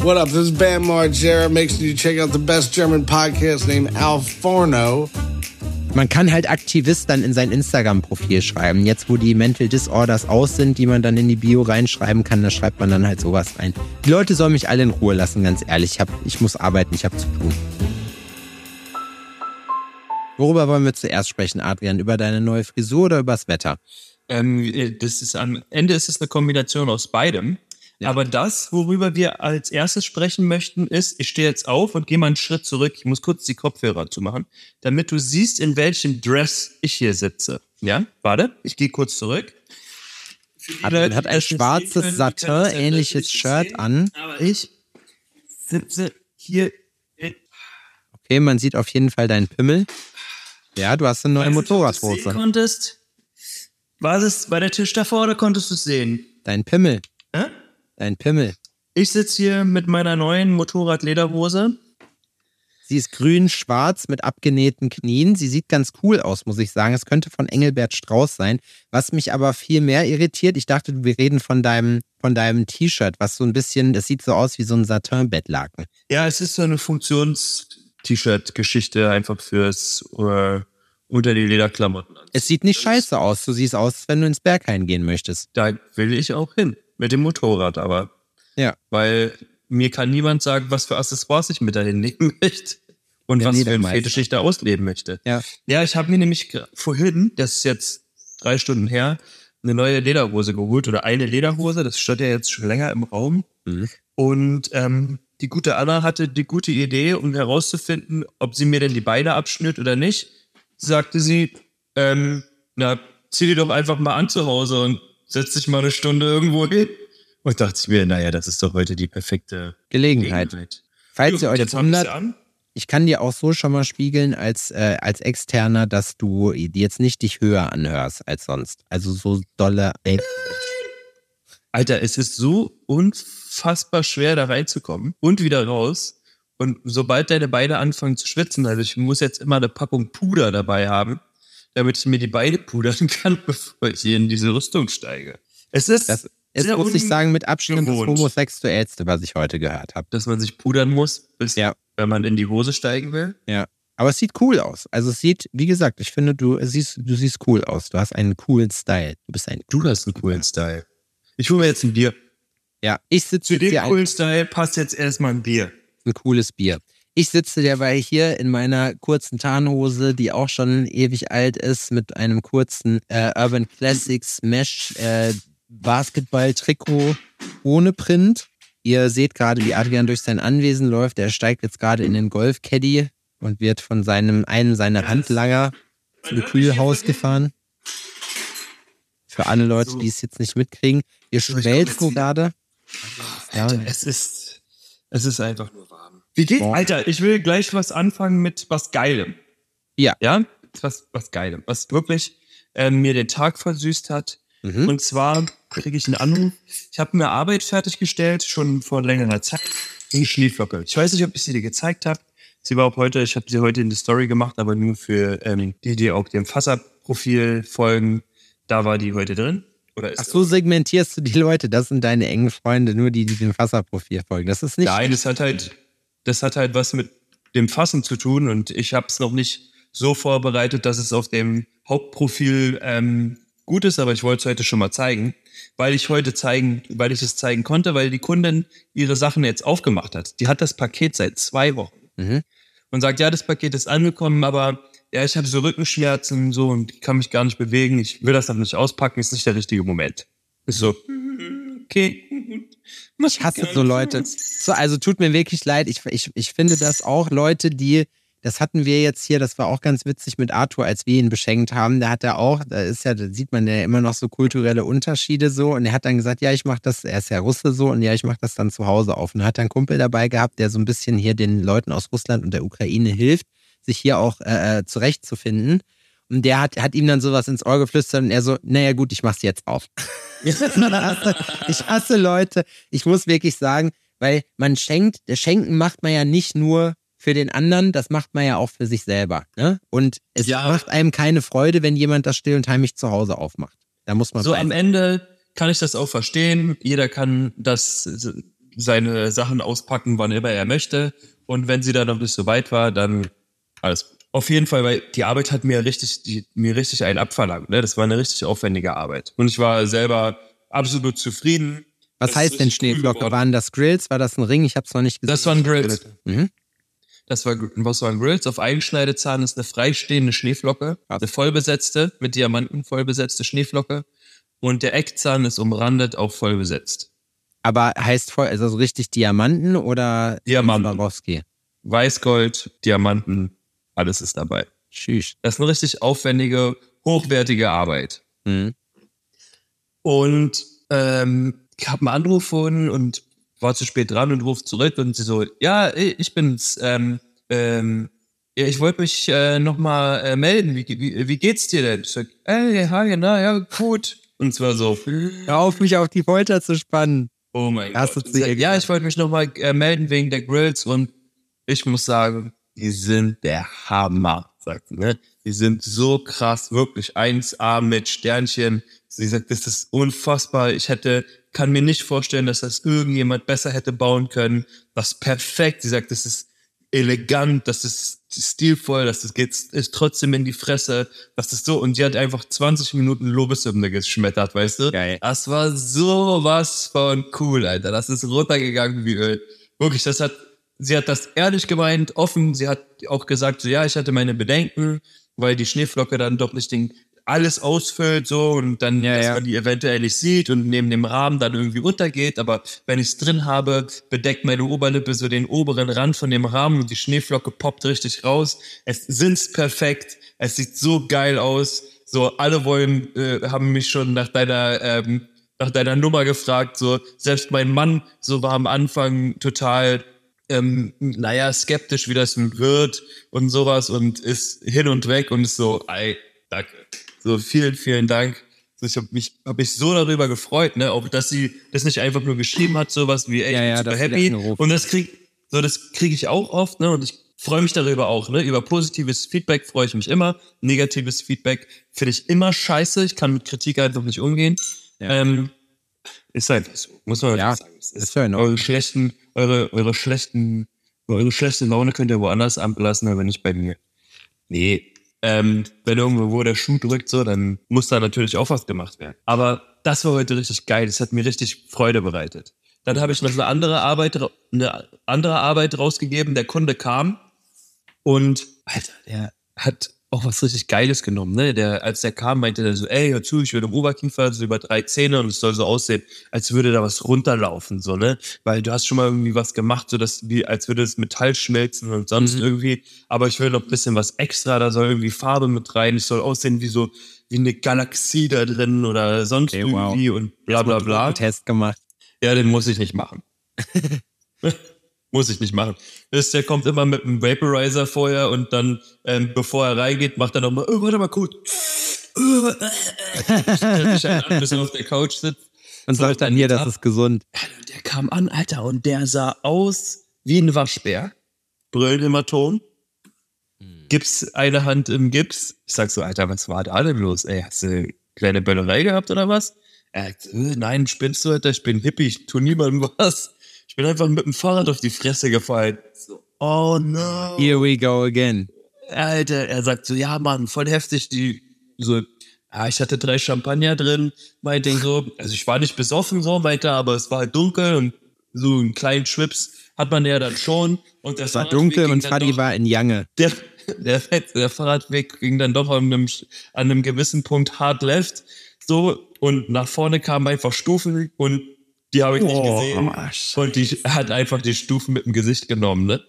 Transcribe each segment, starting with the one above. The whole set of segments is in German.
What up? This is Bam Margera. Make sure you check out the best German podcast named Al Forno. Man kann halt Aktivist dann in sein Instagram-Profil schreiben. Jetzt, wo die Mental Disorders aus sind, die man dann in die Bio reinschreiben kann, da schreibt man dann halt sowas rein. Die Leute sollen mich alle in Ruhe lassen, ganz ehrlich. Ich, hab, ich muss arbeiten, ich habe zu tun. Worüber wollen wir zuerst sprechen, Adrian? Über deine neue Frisur oder übers Wetter? Ähm, das ist am Ende ist es eine Kombination aus beidem. Ja. Aber das, worüber wir als erstes sprechen möchten, ist, ich stehe jetzt auf und gehe mal einen Schritt zurück. Ich muss kurz die Kopfhörer zumachen, damit du siehst, in welchem Dress ich hier sitze. Ja, warte, ich gehe kurz zurück. Adrian hat ein schwarzes Satin-ähnliches Shirt an. Aber ich sitze hier. Okay, man sieht auf jeden Fall deinen Pimmel. Ja, du hast eine neue Motorradhose. Du konntest, war das bei der Tisch davor oder konntest du es sehen? Dein Pimmel. Hä? Dein Pimmel. Ich sitze hier mit meiner neuen Motorradlederhose. Sie ist grün-schwarz mit abgenähten Knien. Sie sieht ganz cool aus, muss ich sagen. Es könnte von Engelbert Strauß sein. Was mich aber viel mehr irritiert, ich dachte, wir reden von deinem, von deinem T-Shirt, was so ein bisschen, das sieht so aus wie so ein Satin-Bettlaken. Ja, es ist so eine Funktions-T-Shirt-Geschichte einfach fürs uh, unter die Lederklamotten. Es sieht nicht scheiße aus. Du siehst aus, wenn du ins Berghain gehen möchtest. Da will ich auch hin. Mit dem Motorrad aber. Ja. Weil mir kann niemand sagen, was für Accessoires ich mit dahin nehmen möchte. Und ja, was für ein Fetisch ich da ausleben möchte. Ja. Ja, ich habe mir nämlich vorhin, das ist jetzt drei Stunden her, eine neue Lederhose geholt oder eine Lederhose. Das steht ja jetzt schon länger im Raum. Mhm. Und ähm, die gute Anna hatte die gute Idee, um herauszufinden, ob sie mir denn die Beine abschnürt oder nicht, sagte sie, ähm, na, zieh die doch einfach mal an zu Hause und setz dich mal eine Stunde irgendwo hin. Und dachte ich mir, naja, das ist doch heute die perfekte Gelegenheit. Gelegenheit. Falls ihr euch wundert, an. ich kann dir auch so schon mal spiegeln als, äh, als Externer, dass du jetzt nicht dich höher anhörst als sonst. Also so dolle. Ey, Alter, es ist so unfassbar schwer, da reinzukommen und wieder raus. Und sobald deine Beine anfangen zu schwitzen, also ich muss jetzt immer eine Packung Puder dabei haben, damit ich mir die Beine pudern kann, bevor ich hier in diese Rüstung steige. Es ist, Das ist, Sehr muss ich sagen, mit Abstand das ungewohnt. homosexuellste, was ich heute gehört habe. dass man sich pudern muss, bis, Ja. wenn man in die Hose steigen will. Ja. Aber es sieht cool aus. Also es sieht, wie gesagt, ich finde, du siehst, du siehst cool aus. Du hast einen coolen Style. Du bist ein Du hast einen coolen Style. Ich hole mir jetzt ein Bier. Ja, ich sitze Zu dem coolen Style passt jetzt erstmal ein Bier. ein cooles Bier. Ich sitze derweil hier in meiner kurzen Tarnhose, die auch schon ewig alt ist, mit einem kurzen äh, Urban Classics Mesh äh, Basketball-Trikot ohne Print. Ihr seht gerade, wie Adrian durch sein Anwesen läuft. Er steigt jetzt gerade in den Golf-Caddy und wird von seinem, einem seiner Handlanger zum Kühlhaus gefahren. Für alle Leute, So. die es jetzt nicht mitkriegen. Schmelzen jetzt gerade. Ja. es ist, es ist einfach nur warm. Wie geht's? Boah. Alter, ich will gleich was anfangen mit was Geilem. Ja. Ja? Was, was Geilem. Was wirklich ähm, mir den Tag versüßt hat. Mhm. Und zwar kriege ich einen Anruf. Ich habe mir Arbeit fertiggestellt, schon vor längerer Zeit. Eine Schneeflocke. Ich weiß nicht, ob ich sie dir gezeigt habe. Sie war auch heute, ich habe sie heute in die Story gemacht, aber nur für ähm, die, die auch dem Fasser-Profil folgen. Da war die heute drin. Oder ist Ach so segmentierst du die Leute. Das sind deine engen Freunde, nur die, die dem Wasserprofil folgen. Das ist nicht. Nein, das hat halt, das hat halt was mit dem Fassen zu tun und ich habe es noch nicht so vorbereitet, dass es auf dem Hauptprofil ähm, gut ist, aber ich wollte es heute schon mal zeigen, weil ich heute zeigen, weil ich es zeigen konnte, weil die Kundin ihre Sachen jetzt aufgemacht hat. Die hat das Paket seit zwei Wochen Mhm. und sagt, ja, das Paket ist angekommen, aber ja, ich habe so Rückenschmerzen und so und ich kann mich gar nicht bewegen. Ich will das noch nicht auspacken, ist nicht der richtige Moment. Ist so, okay. Ich hasse so Leute. So, also tut mir wirklich leid. Ich, ich, ich finde das auch Leute, die, das hatten wir jetzt hier, das war auch ganz witzig mit Arthur, als wir ihn beschenkt haben. Da hat er auch, da ist ja, da sieht man ja immer noch so kulturelle Unterschiede so. Und er hat dann gesagt, ja, ich mache das, er ist ja Russe so, und ja, ich mache das dann zu Hause auf. Und hat dann einen Kumpel dabei gehabt, der so ein bisschen hier den Leuten aus Russland und der Ukraine hilft, sich hier auch äh, äh, zurechtzufinden. Und der hat, hat ihm dann sowas ins Ohr geflüstert und er so, naja gut, ich mach's jetzt auf. ich hasse Leute. Ich muss wirklich sagen, weil man schenkt, das Schenken macht man ja nicht nur für den anderen, das macht man ja auch für sich selber. Ne? Und es Ja. macht einem keine Freude, wenn jemand das still und heimlich zu Hause aufmacht. Da muss man So bei am. Ende kann ich das auch verstehen. Jeder kann das seine Sachen auspacken, wann immer er möchte. Und wenn sie dann noch nicht so weit war, dann alles gut. Auf jeden Fall, weil die Arbeit hat mir richtig, die, mir richtig einen abverlangt. Ne? Das war eine richtig aufwendige Arbeit. Und ich war selber absolut zufrieden. Was Das heißt denn Schneeflocke? Waren das Grills? War das ein Ring? Ich habe es noch nicht gesehen. Das waren Grills. Mhm. Das war, was waren Grills? Auf einen Schneidezahn ist eine freistehende Schneeflocke, eine vollbesetzte, mit Diamanten vollbesetzte Schneeflocke. Und der Eckzahn ist umrandet, auch voll besetzt. Aber heißt voll, also so richtig Diamanten oder Diamanten. Swarovski? Weißgold, Diamanten, alles ist dabei. Tschüss. Das ist eine richtig aufwendige, hochwertige Arbeit. Mhm. Und ähm, ich habe einen Anruf von und war zu spät dran und ruft zurück und sie so, ja, ich bin's. Ähm, ähm, ja, ich wollte mich äh, nochmal äh, melden. Wie, wie, wie geht's dir denn? Ich sag, ey, hi, na, ja, gut. Und zwar so, Hör auf, mich auf die Folter zu spannen. oh mein Hast Gott. sagt, ja, ich wollte mich nochmal äh, melden wegen der Grills und ich muss sagen, die sind der Hammer, sagt sie, ne? Die sind so krass, wirklich 1A mit Sternchen. Sie sagt, das ist unfassbar. Ich hätte, kann mir nicht vorstellen, dass das irgendjemand besser hätte bauen können. Das ist perfekt. Sie sagt, das ist elegant, das ist stilvoll, das ist, geht, ist trotzdem in die Fresse. Das ist so, und sie hat einfach 20 Minuten Lobeshymne geschmettert, weißt du? Geil. Das war sowas von cool, Alter. Das ist runtergegangen wie Öl. Wirklich, das hat, sie hat das ehrlich gemeint, offen. Sie hat auch gesagt, so, ja, ich hatte meine Bedenken, weil die Schneeflocke dann doch nicht den, alles ausfüllt, so, und dann, Ja, dass ja. man die eventuell nicht sieht und neben dem Rahmen dann irgendwie untergeht. Aber wenn ich es drin habe, bedeckt meine Oberlippe so den oberen Rand von dem Rahmen und die Schneeflocke poppt richtig raus. Es sind's perfekt. Es sieht so geil aus. So, alle wollen, äh, haben mich schon nach deiner, ähm, nach deiner Nummer gefragt. So, selbst mein Mann, so war am Anfang total, ähm, naja, skeptisch, wie das wird und sowas und ist hin und weg und ist so, ey, danke. So, vielen, vielen Dank. So, ich habe mich, hab mich so darüber gefreut, ne, auch dass sie das nicht einfach nur geschrieben hat, sowas wie, ey, Ja, ich ja, super happy. Und das krieg, so, das kriege ich auch oft, ne, und ich freue mich darüber auch, ne, über positives Feedback freue ich mich immer. Negatives Feedback finde ich immer scheiße. Ich kann mit Kritik einfach nicht umgehen. Ja. Ähm, ist halt so, muss man Ja, sagen. Ist Ordnung. eure schlechten, eure, eure schlechten, eure schlechte Laune könnt ihr woanders ablassen, aber nicht bei mir. Nee. Ähm, wenn irgendwo wo der Schuh drückt, so, dann muss da natürlich auch was gemacht werden. Aber das war heute richtig geil. Das hat mir richtig Freude bereitet. Dann habe ich noch eine andere Arbeit, eine andere Arbeit rausgegeben. Der Kunde kam und Alter, der hat auch was richtig Geiles genommen, ne? Der, als der kam, meinte er so, ey, hör zu, ich will im Oberkiefer so über drei Zähne und es soll so aussehen, als würde da was runterlaufen, so, ne? Weil du hast schon mal irgendwie was gemacht, so dass, wie, als würde das Metall schmelzen und sonst Mhm. irgendwie. Aber ich will noch ein bisschen was extra, da soll irgendwie Farbe mit rein, es soll aussehen wie so, wie eine Galaxie da drin oder sonst Okay, wow. irgendwie und bla, bla, bla. Test gemacht. Ja, den muss ich nicht machen. muss ich nicht machen. Ist, der kommt immer mit einem Vaporizer vorher und dann, ähm, bevor er reingeht, macht er nochmal, oh, warte mal kurz. Stellt sich halt an, bis er auf der Couch sitzt. Und So, sagt dann hier, das ab. ist gesund. Der kam an, Alter, und der sah aus wie ein Waschbär. Brillenhämatom. Gips, eine Hand im Gips. Ich sag so, Alter, was war da denn los? Ey, hast du eine kleine Böllerei gehabt oder was? Er sagt, äh, nein, spinnst du, Alter, ich bin Hippie, ich tu niemandem was. Ich bin einfach mit dem Fahrrad auf die Fresse gefallen. So, oh no. Here we go again. Alter, er sagt so, ja, Mann, voll heftig, die, so, ja, ich hatte drei Champagner drin, meinte so, also ich war nicht besoffen so, meinte er, aber es war halt dunkel und so einen kleinen Schwips hat man ja dann schon. Und Es war dunkel und Fadi war in Jange. der, der, der Fahrradweg ging dann doch an einem, an einem gewissen Punkt hard left, so, und nach vorne kamen einfach Stufen und die habe ich nicht Oh, gesehen. Scheiße. Und die hat einfach die Stufen mit dem Gesicht genommen, ne?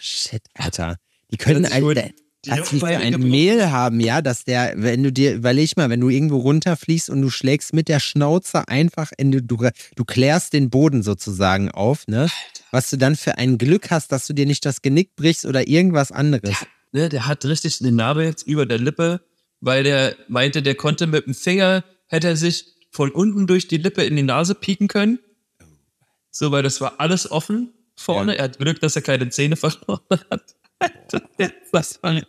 Shit, Alter. Die können ein, die Luftbeine ein. Mehl haben, ja, dass der, wenn du dir, überleg mal, wenn du irgendwo runterfliegst und du schlägst mit der Schnauze einfach in, du, du, klärst den Boden sozusagen auf, ne? Was du dann für ein Glück hast, dass du dir nicht das Genick brichst oder irgendwas anderes. ne, der hat richtig eine Narbe jetzt über der Lippe, weil der meinte, der konnte mit dem Finger, hätte er sich von unten durch die Lippe in die Nase pieken können. So, weil das war alles offen vorne. Ja. Er hat Glück, dass er keine Zähne verloren hat. Das war,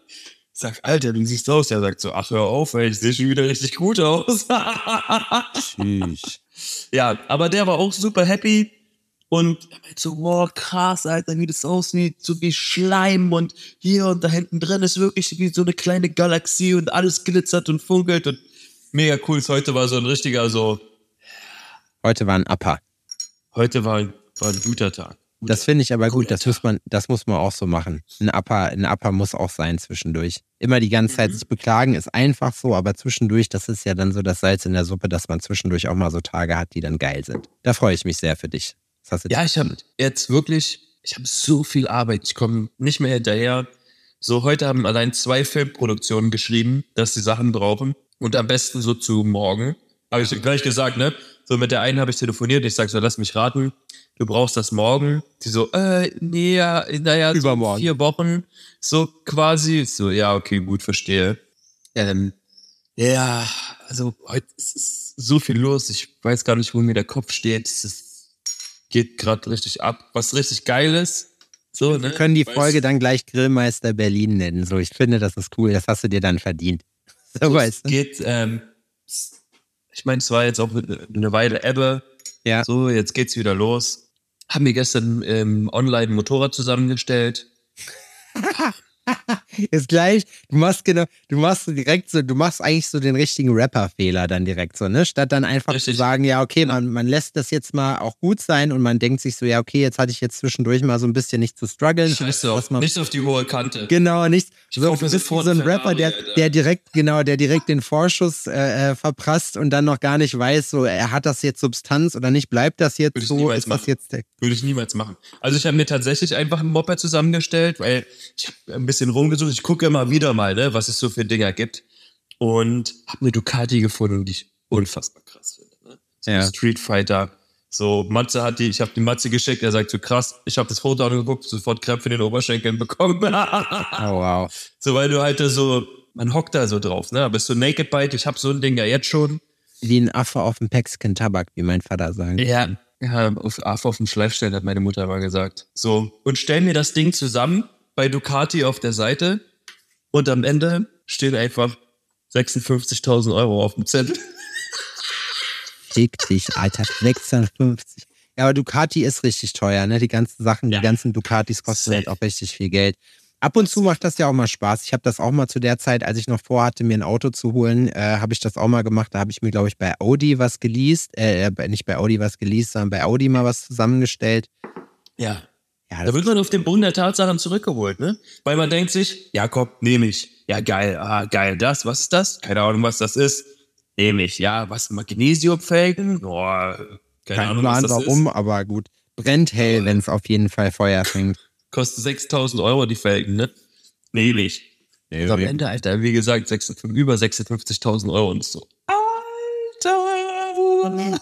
sag, Alter, du siehst aus. Er sagt so, ach, hör auf, ey, ich sehe schon wieder richtig gut aus. Ja, aber der war auch super happy. Und er so, boah, krass, Alter, wie das aussieht, so wie Schleim und hier und da hinten drin ist wirklich wie so eine kleine Galaxie und alles glitzert und funkelt und mega cool. Heute war so ein richtiger, so, Heute war ein Upper. heute war, ein- war ein guter Tag. Das finde ich aber gut. Guter Das muss man, das muss man auch so machen. Ein Upper, ein Upper muss auch sein zwischendurch. Immer die ganze Mhm. Zeit sich beklagen ist einfach so, aber zwischendurch, das ist ja dann so das Salz in der Suppe, dass man zwischendurch auch mal so Tage hat, die dann geil sind. Da freue ich mich sehr für dich. Ja, ich habe jetzt wirklich, ich habe so viel Arbeit, ich komme nicht mehr hinterher. So, heute haben allein zwei Filmproduktionen geschrieben, dass sie Sachen brauchen. Und am besten so zu morgen. Habe ich gleich gesagt, ne? So, mit der einen habe ich telefoniert, ich sag so, lass mich raten, du brauchst das morgen. Die so, äh, nee, ja, naja, so Übermorgen. vier Wochen. So quasi. So, ja, okay, gut, verstehe. Ähm, ja, also heute ist so viel los. Ich weiß gar nicht, wo mir der Kopf steht. Es geht gerade richtig ab. Was richtig geil ist. So, ne? Wir können die Weißt- Folge dann gleich Grillmeister Berlin nennen. So, ich finde, das ist cool. Das hast du dir dann verdient. So, es geht, ähm, ich meine, es war jetzt auch eine Weile Ebbe. Ja. So, jetzt geht's wieder los. Haben wir gestern ähm, online ein Motorrad zusammengestellt. Ist gleich, du machst genau, du machst so direkt so, du machst eigentlich so den richtigen Rapper-Fehler dann direkt so, ne? Statt dann einfach Richtig. zu sagen, ja, okay, man, man lässt das jetzt mal auch gut sein und man denkt sich so, ja, okay, jetzt hatte ich jetzt zwischendurch mal so ein bisschen nicht zu strugglen. Scheiße, was auf, man, nicht auf die hohe Kante. Genau, nicht Ich so, du bist so ein Rapper, der, der direkt, genau, der direkt den Vorschuss äh, äh, verprasst und dann noch gar nicht weiß, so, er hat das jetzt Substanz oder nicht, bleibt das jetzt Würde so, ist das machen. jetzt der Würde ich niemals machen. Also ich habe mir tatsächlich einfach ein Moped zusammengestellt, weil ich habe ein bisschen rumgesucht. Ich gucke immer wieder mal, ne, was es so für Dinger gibt. Und habe eine Ducati gefunden, die ich unfassbar krass finde. Ne? So Ja. Street Fighter. So, Matze hat die, ich habe die Matze geschickt, er sagt so krass, ich habe das Foto angeguckt, sofort Krämpfe in den Oberschenkeln bekommen. Oh, wow. so, weil du halt so, man hockt da so drauf, ne? Bist du Naked Bike, ich habe so ein Ding ja jetzt schon. Wie ein Affe auf dem Mexican Tabak, wie mein Vater sagt. Ja. Ja, auf, auf auf den Schleif stellen, hat meine Mutter mal gesagt. So, und stell mir das Ding zusammen bei Ducati auf der Seite und am Ende stehen einfach 56.000 Euro auf dem Zettel. Fick dich, Alter. 650. Ja, aber Ducati ist richtig teuer, ne? Die ganzen Sachen, Ja. die ganzen Ducatis kosten halt auch richtig viel Geld. Ab und zu macht das ja auch mal Spaß. Ich habe das auch mal zu der Zeit, als ich noch vorhatte, mir ein Auto zu holen, äh, habe ich das auch mal gemacht. Da habe ich mir, glaube ich, bei Audi was geleast. Äh, äh, nicht bei Audi was geleast, sondern bei Audi mal was zusammengestellt. Ja. Ja, Da wird man auf den Boden der Tatsachen zurückgeholt, ne? Weil man denkt sich, ja komm, nehme ich. Ja, geil, ah, geil, das, was ist das? Keine Ahnung, was das ist. Nehme ich. Ja, was, Magnesiumfelgen? Boah, keine kein Ahnung, Plan was das warum, ist. aber gut. Brennt hell, wenn es auf jeden Fall Feuer fängt. Kostet 6.000 Euro die Felgen, ne? Nehme ich. Also am Ende, Alter, wie gesagt, 56 über 56.000 Euro und so. Alter!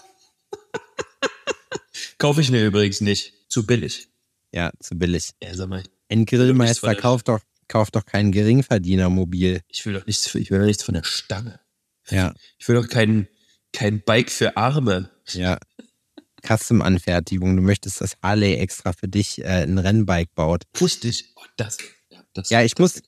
Kaufe ich mir übrigens nicht. Zu billig. Ja, zu billig. Ja, sag mal, Ein Grillmeister kauft doch, kauft doch kein Geringverdienermobil. ich will doch nichts, ich will doch nichts von der Stange. Ja, Ich will doch kein, kein Bike für Arme. ja. Custom-Anfertigung. Du möchtest, dass Harley extra für dich äh, ein Rennbike baut. Richtig. Oh, das, ja, das, Ja, ich das muss-.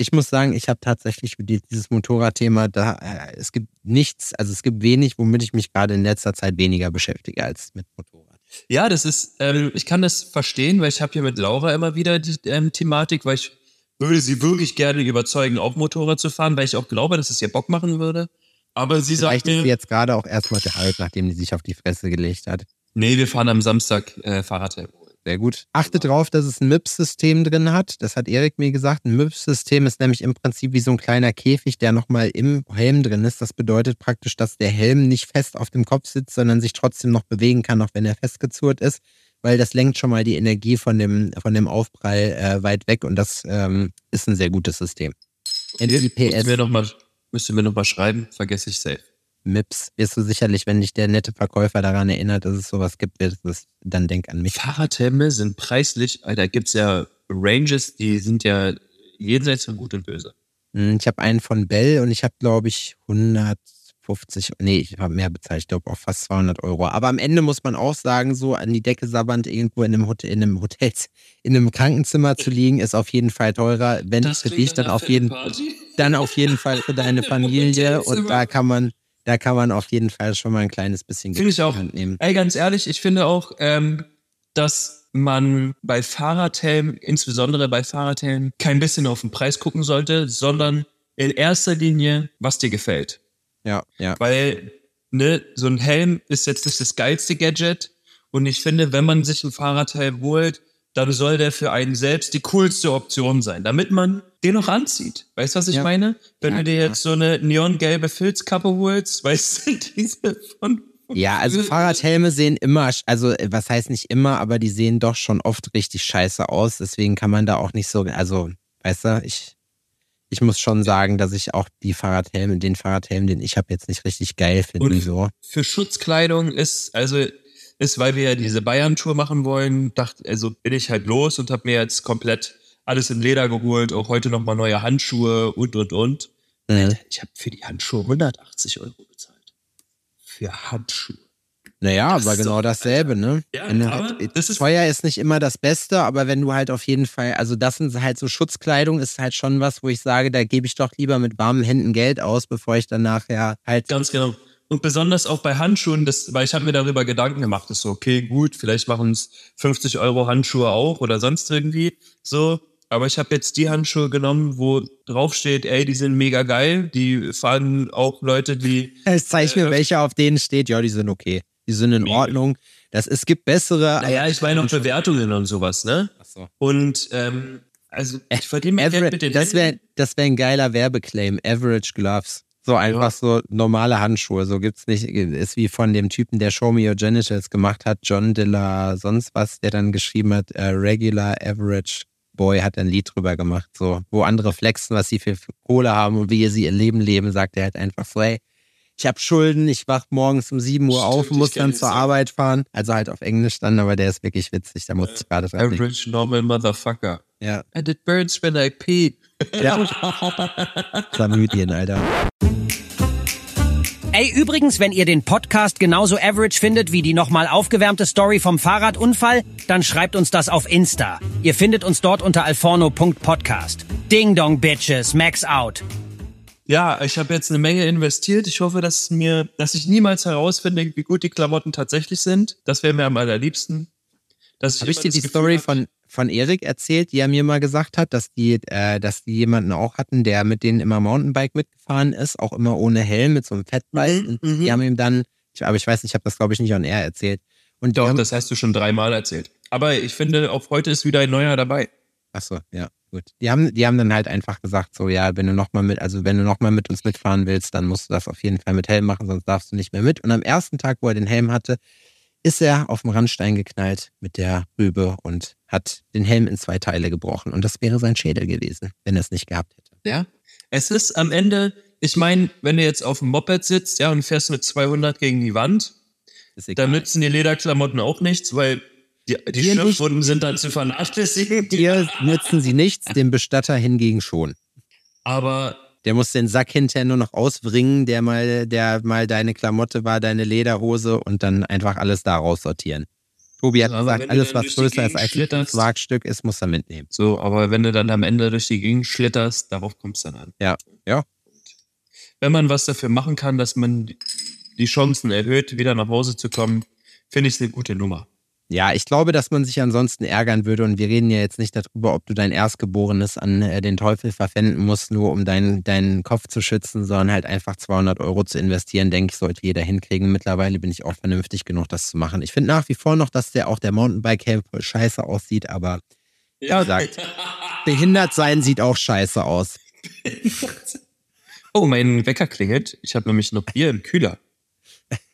Ich muss sagen, ich habe tatsächlich dieses Motorradthema, da äh, es gibt nichts, also es gibt wenig, womit ich mich gerade in letzter Zeit weniger beschäftige als mit Motorrad. Ja, das ist, ähm, ich kann das verstehen, weil ich habe hier mit Laura immer wieder die ähm, Thematik, weil ich würde sie wirklich gerne überzeugen, auch Motorrad zu fahren, weil ich auch glaube, dass es ihr Bock machen würde. Aber sie sagt Vielleicht ist sie mir, jetzt gerade auch erstmal alt, nachdem die sich auf die Fresse gelegt hat. nee, wir fahren am Samstag äh, Fahrradhelm. Sehr gut. Achte drauf, dass es ein MIPS-System drin hat. Das hat Erik mir gesagt. Ein MIPS-System ist nämlich im Prinzip wie so ein kleiner Käfig, der nochmal im Helm drin ist. Das bedeutet praktisch, dass der Helm nicht fest auf dem Kopf sitzt, sondern sich trotzdem noch bewegen kann, auch wenn er festgezurrt ist, weil das lenkt schon mal die Energie von dem, von dem Aufprall äh, weit weg und das ähm, ist ein sehr gutes System. Müsst NPS mir noch mal, müsst ihr mir noch mal schreiben, vergesse ich safe. MIPS wirst du sicherlich, wenn dich der nette Verkäufer daran erinnert, dass es sowas gibt, es, dann denk an mich. Fahrradhelme sind preislich, Alter, gibt's ja Ranges, die sind ja jenseits von gut und böse. Hm, Ich habe einen von Bell und ich habe, glaube ich, 150, nee, ich habe mehr bezahlt, ich glaube auch fast 200 Euro. Aber am Ende muss man auch sagen, so an die Decke sabbernd irgendwo in einem, Hotel, in einem Hotel, in einem Krankenzimmer zu liegen, ist auf jeden Fall teurer. Wenn nicht für dich, dann auf jeden, dann auf jeden Fall für deine Familie und da kann man, da kann man auf jeden Fall schon mal ein kleines bisschen Finde ich in die auch. Hand nehmen. Ey, ganz ehrlich, ich finde auch, ähm, dass man bei Fahrradhelmen, insbesondere bei Fahrradhelmen, kein bisschen auf den Preis gucken sollte, sondern in erster Linie, was dir gefällt. Ja, ja. Weil, ne, so ein Helm ist jetzt nicht das geilste Gadget. Und ich finde, wenn man sich ein Fahrradhelm holt, dann soll der für einen selbst die coolste Option sein, damit man den noch anzieht. Weißt du, was ich Ja. meine? Wenn Ja, du dir jetzt so eine neongelbe Filzkappe holst, weißt du, diese von. Ja, also Fahrradhelme sehen immer, also äh, was heißt nicht immer, aber die sehen doch schon oft richtig scheiße aus. Deswegen kann man da auch nicht so, also, weißt du, ich, ich muss schon sagen, dass ich auch die Fahrradhelme, den Fahrradhelm, den ich habe, jetzt nicht richtig geil finde. So. Für Schutzkleidung ist, also, ist, weil wir ja diese Bayern-Tour machen wollen, dachte, also bin ich halt los und habe mir jetzt komplett alles in Leder geholt, auch heute nochmal neue Handschuhe und, und, und. Mhm. Ich habe für die Handschuhe 180 Euro bezahlt. Für Handschuhe. Naja, Das aber genau dasselbe, ne? Ja, halt, das ist- teuer ist nicht immer das Beste, aber wenn du halt auf jeden Fall, also das sind halt so Schutzkleidung, ist halt schon was, wo ich sage, da gebe ich doch lieber mit warmen Händen Geld aus, bevor ich dann nachher halt Ganz genau. Und besonders auch bei Handschuhen, das, weil ich habe mir darüber Gedanken gemacht, ist so, okay, gut, vielleicht machen es 50 Euro Handschuhe auch oder sonst irgendwie so. Aber ich habe jetzt die Handschuhe genommen, wo drauf steht, ey, die sind mega geil. Die fahren auch Leute, die Ich zeige mir, welche auf denen steht. Ja, die sind okay. Die sind in Mega. Ordnung. Das, es gibt bessere. Naja, ich meine auch Bewertungen und sowas, ne? Achso. Und ähm, also ich verdiene Average, mit den das wäre das wär ein geiler Werbeclaim. Average Gloves. So einfach so normale Handschuhe. So gibt's nicht. Ist wie von dem Typen, der Show Me Your Genitals gemacht hat, John Dilla, sonst was, der dann geschrieben hat, äh, Regular Average Boy hat ein Lied drüber gemacht. So, wo andere flexen, was sie für Kohle haben und wie sie ihr Leben leben, sagt er halt einfach so, hey, ich habe Schulden, ich wach morgens um 7 Uhr auf Stimmt, und ich muss dann zur. Arbeit fahren. Also halt auf Englisch dann, aber der ist wirklich witzig. Da muss ich gerade dran denken. Average normal motherfucker. Ja, And it burns when I pee. ja. Chlamydien, Alter. Ey, übrigens, wenn ihr den Podcast genauso average findet wie die nochmal aufgewärmte Story vom Fahrradunfall, dann schreibt uns das auf Insta. Ihr findet uns dort unter alforno.podcast. Ding dong, Bitches, Max out. Ja, ich habe jetzt eine Menge investiert. Ich hoffe, dass mir, dass ich niemals herausfinde, wie gut die Klamotten tatsächlich sind. Das wäre mir am allerliebsten. Dass Habe ich immer dir das die Gefühl Story hab, von, von Erik erzählt, die er mir mal gesagt hat, dass die, äh, dass die jemanden auch hatten, der mit denen immer Mountainbike mitgefahren ist, auch immer ohne Helm, mit so einem Fettball. Mhm, und mhm. die haben ihm dann, ich, aber ich weiß nicht, ich habe das glaube ich nicht on air erzählt. Und Doch, haben, das hast du schon dreimal erzählt. Aber ich finde, auch heute ist wieder ein neuer dabei. Achso, ja, gut. Die haben, die haben dann halt einfach gesagt, so, ja, wenn du nochmal mit, also wenn du nochmal mit uns mitfahren willst, dann musst du das auf jeden Fall mit Helm machen, sonst darfst du nicht mehr mit. Und am ersten Tag, wo er den Helm hatte, ist er auf den Randstein geknallt mit der Rübe und hat den Helm in zwei Teile gebrochen. Und das wäre sein Schädel gewesen, wenn er es nicht gehabt hätte. Ja. Es ist am Ende, ich meine, wenn du jetzt auf dem Moped sitzt, ja, und fährst mit 200 gegen die Wand, dann nützen die Lederklamotten auch nichts, weil die, die. Schürfwunden sind dann zu vernachlässigen. Dir nützen sie nichts, dem Bestatter hingegen schon. Aber Der muss den Sack hinterher nur noch ausbringen, der mal, der mal deine Klamotte war, deine Lederhose und dann einfach alles da raussortieren. Tobi hat Aber gesagt, alles, was größer ist als ein Wagstück ist, muss er mitnehmen. so, aber wenn du dann am Ende durch die Gegend schlitterst, darauf kommst du dann an. Ja, ja. Wenn man was dafür machen kann, dass man die Chancen erhöht, wieder nach Hause zu kommen, finde ich es eine gute Nummer. Ja, ich glaube, dass man sich ansonsten ärgern würde und wir reden ja jetzt nicht darüber, ob du dein Erstgeborenes an äh, den Teufel verpfänden musst, nur um deinen, deinen Kopf zu schützen, sondern halt einfach 200 Euro zu investieren, denke ich, sollte jeder hinkriegen. Mittlerweile bin ich auch vernünftig genug, das zu machen. Ich finde nach wie vor noch, dass der auch der Mountainbike-Helm voll scheiße aussieht, aber Ja, gesagt. behindert sein sieht auch scheiße aus. Oh, mein Wecker klingelt. Ich habe nämlich noch Bier im Kühler.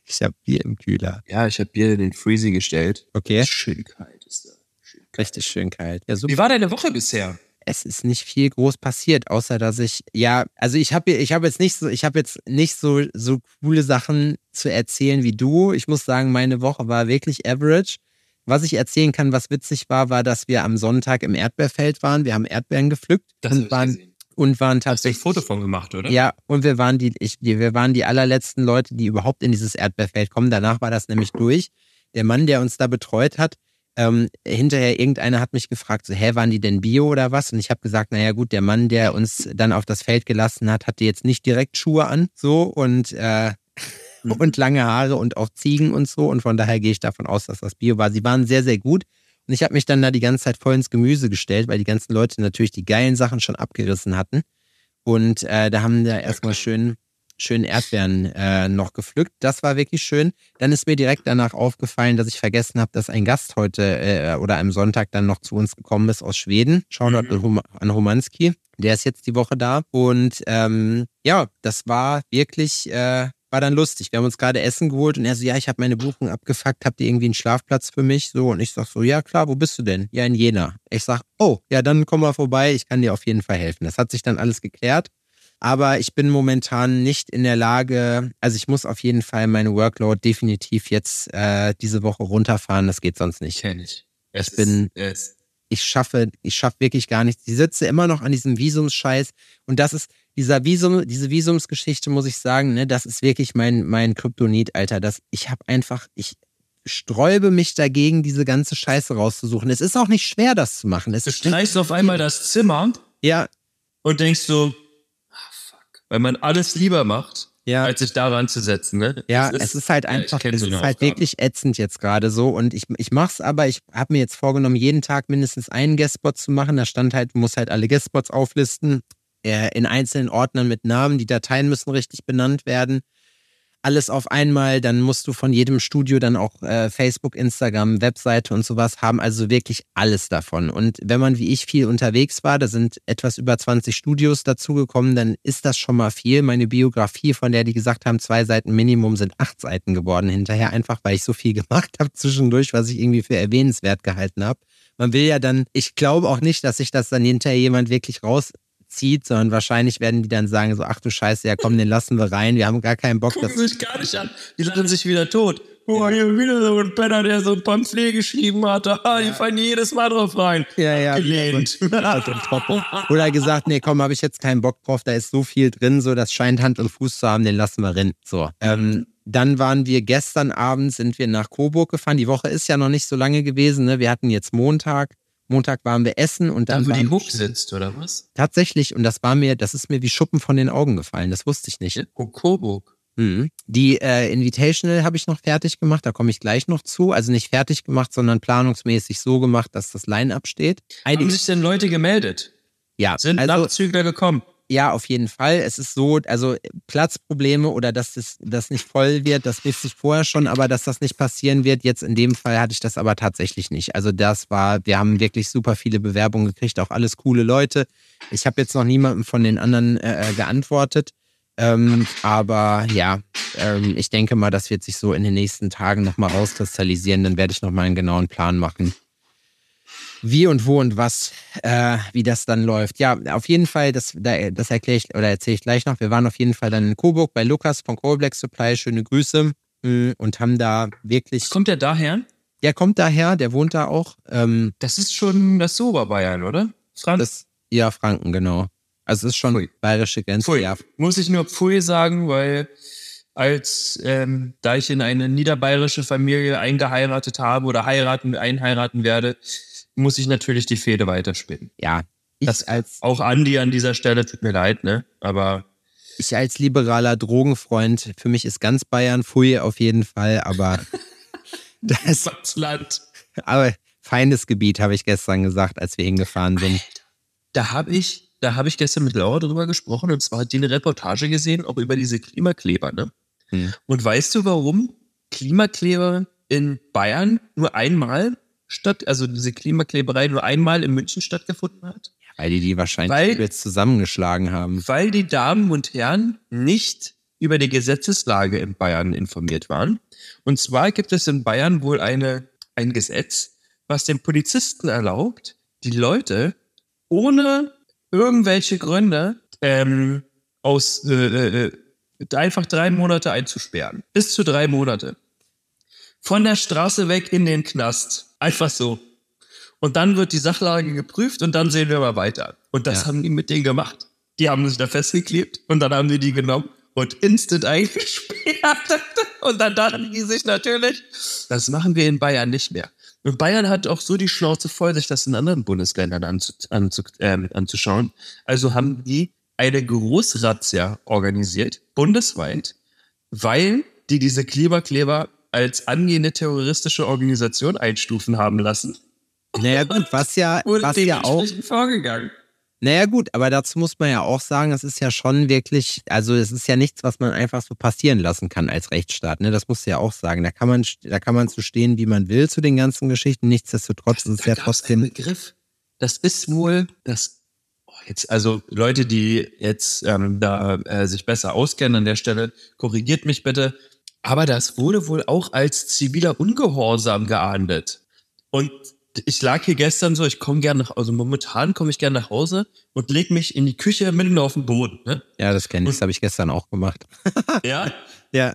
Ich habe Bier im Kühler. Ja, ich habe Bier in den Freezy gestellt. Okay, Schön kalt ist da. Schön kalt. richtig schön kalt. Ja, super. Wie war deine Woche bisher? es ist nicht viel groß passiert, außer dass ich ja, also ich habe ich habe jetzt nicht so ich habe jetzt nicht so so coole Sachen zu erzählen wie du. Ich muss sagen, meine Woche war wirklich average. Was ich erzählen kann, was witzig war, war, dass wir am Sonntag im Erdbeerfeld waren. Wir haben Erdbeeren gepflückt Das und waren gesehen. Und waren Hast du ein tatsächlich Foto von gemacht, oder? ja, und wir waren die, ich, wir waren die allerletzten Leute, die überhaupt in dieses Erdbeerfeld kommen. Danach war das nämlich durch. Der Mann, der uns da betreut hat, ähm, hinterher irgendeiner hat mich gefragt, so, hä, waren die denn Bio oder was? Und ich habe gesagt, naja gut, der Mann, der uns dann auf das Feld gelassen hat, hatte jetzt nicht direkt Schuhe an, so und äh, und lange Haare und auch Ziegen und so. Und von daher gehe ich davon aus, dass das Bio war. Sie waren sehr, sehr gut. Und ich habe mich dann da die ganze Zeit voll ins Gemüse gestellt, weil die ganzen Leute natürlich die geilen Sachen schon abgerissen hatten. Und äh, da haben wir erstmal schön, schön Erdbeeren äh, noch gepflückt. Das war wirklich schön. Dann ist mir direkt danach aufgefallen, dass ich vergessen habe, dass ein Gast heute äh, oder am Sonntag dann noch zu uns gekommen ist aus Schweden. Shoutout mhm. an Romanski. Der ist jetzt die Woche da. Und ähm, ja, das war wirklich äh, war dann lustig. Wir haben uns gerade Essen geholt und er so, ja, ich habe meine Buchung abgefuckt, habt ihr irgendwie einen Schlafplatz für mich? So, und ich sag so, ja klar, wo bist du denn? Ja, in Jena. Ich sag, oh, ja, dann komm mal vorbei, ich kann dir auf jeden Fall helfen. Das hat sich dann alles geklärt. Aber ich bin momentan nicht in der Lage, also ich muss auf jeden Fall meine Workload definitiv jetzt äh, diese Woche runterfahren. Das geht sonst nicht. Kenn ich. Es ich bin, es ich schaffe, ich schaffe wirklich gar nichts. Ich sitze immer noch an diesem Visumsscheiß und das ist, dieser Visum, diese Visumsgeschichte, muss ich sagen, ne, das ist wirklich mein, mein Kryptonit, Alter. Das, ich habe einfach, ich sträube mich dagegen, diese ganze Scheiße rauszusuchen. Es ist auch nicht schwer, das zu machen. Es du streichst auf einmal das Zimmer. Ja. Und denkst so, ah, fuck. Weil man alles lieber macht, ja. als sich daran zu setzen. Ne? Ja, es ist, es ist halt einfach, es ist halt wirklich ätzend jetzt gerade so. Und ich, ich mach's aber, ich habe mir jetzt vorgenommen, jeden Tag mindestens einen Guestspot zu machen. Da stand halt, muss halt alle Guestspots auflisten. Äh, in einzelnen Ordnern mit Namen. Die Dateien müssen richtig benannt werden. Alles auf einmal, dann musst du von jedem Studio dann auch äh, Facebook, Instagram, Webseite und sowas haben, also wirklich alles davon. Und wenn man wie ich viel unterwegs war, da sind etwas über 20 Studios dazugekommen, dann ist das schon mal viel. Meine Biografie, von der die gesagt haben, zwei Seiten Minimum, sind acht Seiten geworden hinterher, einfach weil ich so viel gemacht habe zwischendurch, was ich irgendwie für erwähnenswert gehalten habe. Man will ja dann, ich glaube auch nicht, dass sich das dann hinterher jemand wirklich raus zieht, sondern wahrscheinlich werden die dann sagen so, ach du Scheiße, ja komm, den lassen wir rein, wir haben gar keinen Bock. Gucken sich gar nicht an, die lachen sich wieder tot. Guck mal, hier wieder so ein Penner, der so ein Pamphlet geschrieben hat. Ah, die fallen jedes Mal drauf rein. Ja, ja. Gelehnt. Oder gesagt, nee, komm, habe ich jetzt keinen Bock drauf, da ist so viel drin, so, das scheint Hand und Fuß zu haben, den lassen wir rein. So. Ähm, dann waren wir gestern Abend, sind wir nach Coburg gefahren. Die Woche ist ja noch nicht so lange gewesen. Ne? Wir hatten jetzt Montag. Montag waren wir essen und dann. Da, wo die Hook sitzt, oder was? Tatsächlich, und das war mir, das ist mir wie Schuppen von den Augen gefallen. Das wusste ich nicht. Oh, Coburg. Mhm. Die äh, Invitational habe ich noch fertig gemacht, da komme ich gleich noch zu. Also nicht fertig gemacht, sondern planungsmäßig so gemacht, dass das Line-Up steht. Haben sich denn Leute gemeldet? Ja. Sind also, Nachzügler gekommen? Ja, auf jeden Fall. Es ist so, also Platzprobleme oder dass das, das nicht voll wird, das wusste ich vorher schon, aber dass das nicht passieren wird, jetzt in dem Fall hatte ich das aber tatsächlich nicht. Also das war, wir haben wirklich super viele Bewerbungen gekriegt, auch alles coole Leute. Ich habe jetzt noch niemandem von den anderen äh, äh, geantwortet. Ähm, aber ja, ähm, ich denke mal, das wird sich so in den nächsten Tagen nochmal rauskristallisieren. Dann werde ich nochmal einen genauen Plan machen wie und wo und was, äh, wie das dann läuft. Ja, auf jeden Fall, das, das erkläre ich oder erzähle ich gleich noch. Wir waren auf jeden Fall dann in Coburg bei Lukas von Coal Supply. Schöne Grüße mm, und haben da wirklich. Kommt der daher? Der kommt daher, der wohnt da auch. Ähm, das ist schon das Oberbayern, oder? Franken? Das, ja, Franken, genau. Also es ist schon Pfui. bayerische Grenze. Pfui. Ja. Muss ich nur Pfui sagen, weil als ähm, da ich in eine niederbayerische Familie eingeheiratet habe oder heiraten, einheiraten werde, muss ich natürlich die Fehde weiterspinnen. Ja. Das als auch Andi an dieser Stelle tut mir leid, ne? Aber ich als liberaler Drogenfreund, für mich ist ganz Bayern Pfui auf jeden Fall, aber das Land. Aber feines Gebiet, habe ich gestern gesagt, als wir hingefahren sind. Alter, da habe ich, da habe ich gestern mit Laura drüber gesprochen und zwar hat die eine Reportage gesehen, auch über diese Klimakleber, ne? Hm. Und weißt du, warum Klimakleber in Bayern nur einmal statt, also diese Klimakleberei nur einmal in München stattgefunden hat? Weil die die wahrscheinlich weil, jetzt zusammengeschlagen haben. Weil die Damen und Herren nicht über die Gesetzeslage in Bayern informiert waren. Und zwar gibt es in Bayern wohl eine, ein Gesetz, was den Polizisten erlaubt, die Leute ohne irgendwelche Gründe ähm, aus äh, äh, einfach drei Monate einzusperren. Bis zu drei Monate. Von der Straße weg in den Knast. Einfach so. Und dann wird die Sachlage geprüft und dann sehen wir mal weiter. Und das ja. haben die mit denen gemacht. Die haben sich da festgeklebt und dann haben die die genommen und instant eingesperrt. Und dann dachten die sich natürlich, das machen wir in Bayern nicht mehr. Und Bayern hat auch so die Schnauze voll, sich das in anderen Bundesländern anzu, anzu, äh, anzuschauen. Also haben die eine Großrazzia organisiert, bundesweit, weil die diese Klimakleber als angehende terroristische Organisation einstufen haben lassen. Naja gut, was ja, was ja auch, vorgegangen. naja gut, aber dazu muss man ja auch sagen, es ist ja schon wirklich, also es ist ja nichts, was man einfach so passieren lassen kann als Rechtsstaat, ne? Das muss ja auch sagen. Da kann man, da kann man zu stehen, wie man will zu den ganzen Geschichten. Nichtsdestotrotz ist es ja trotzdem, Begriff. Das ist wohl das. Oh, jetzt, also Leute, die jetzt ähm, da äh, sich besser auskennen an der Stelle, korrigiert mich bitte. Aber das wurde wohl auch als ziviler Ungehorsam geahndet. Und ich lag hier gestern so, ich komme gerne nach, also momentan komme ich gerne nach Hause und leg mich in die Küche mitten auf den Boden. Ne? ja, das kenne ich, das habe ich gestern auch gemacht. Ja, Ja,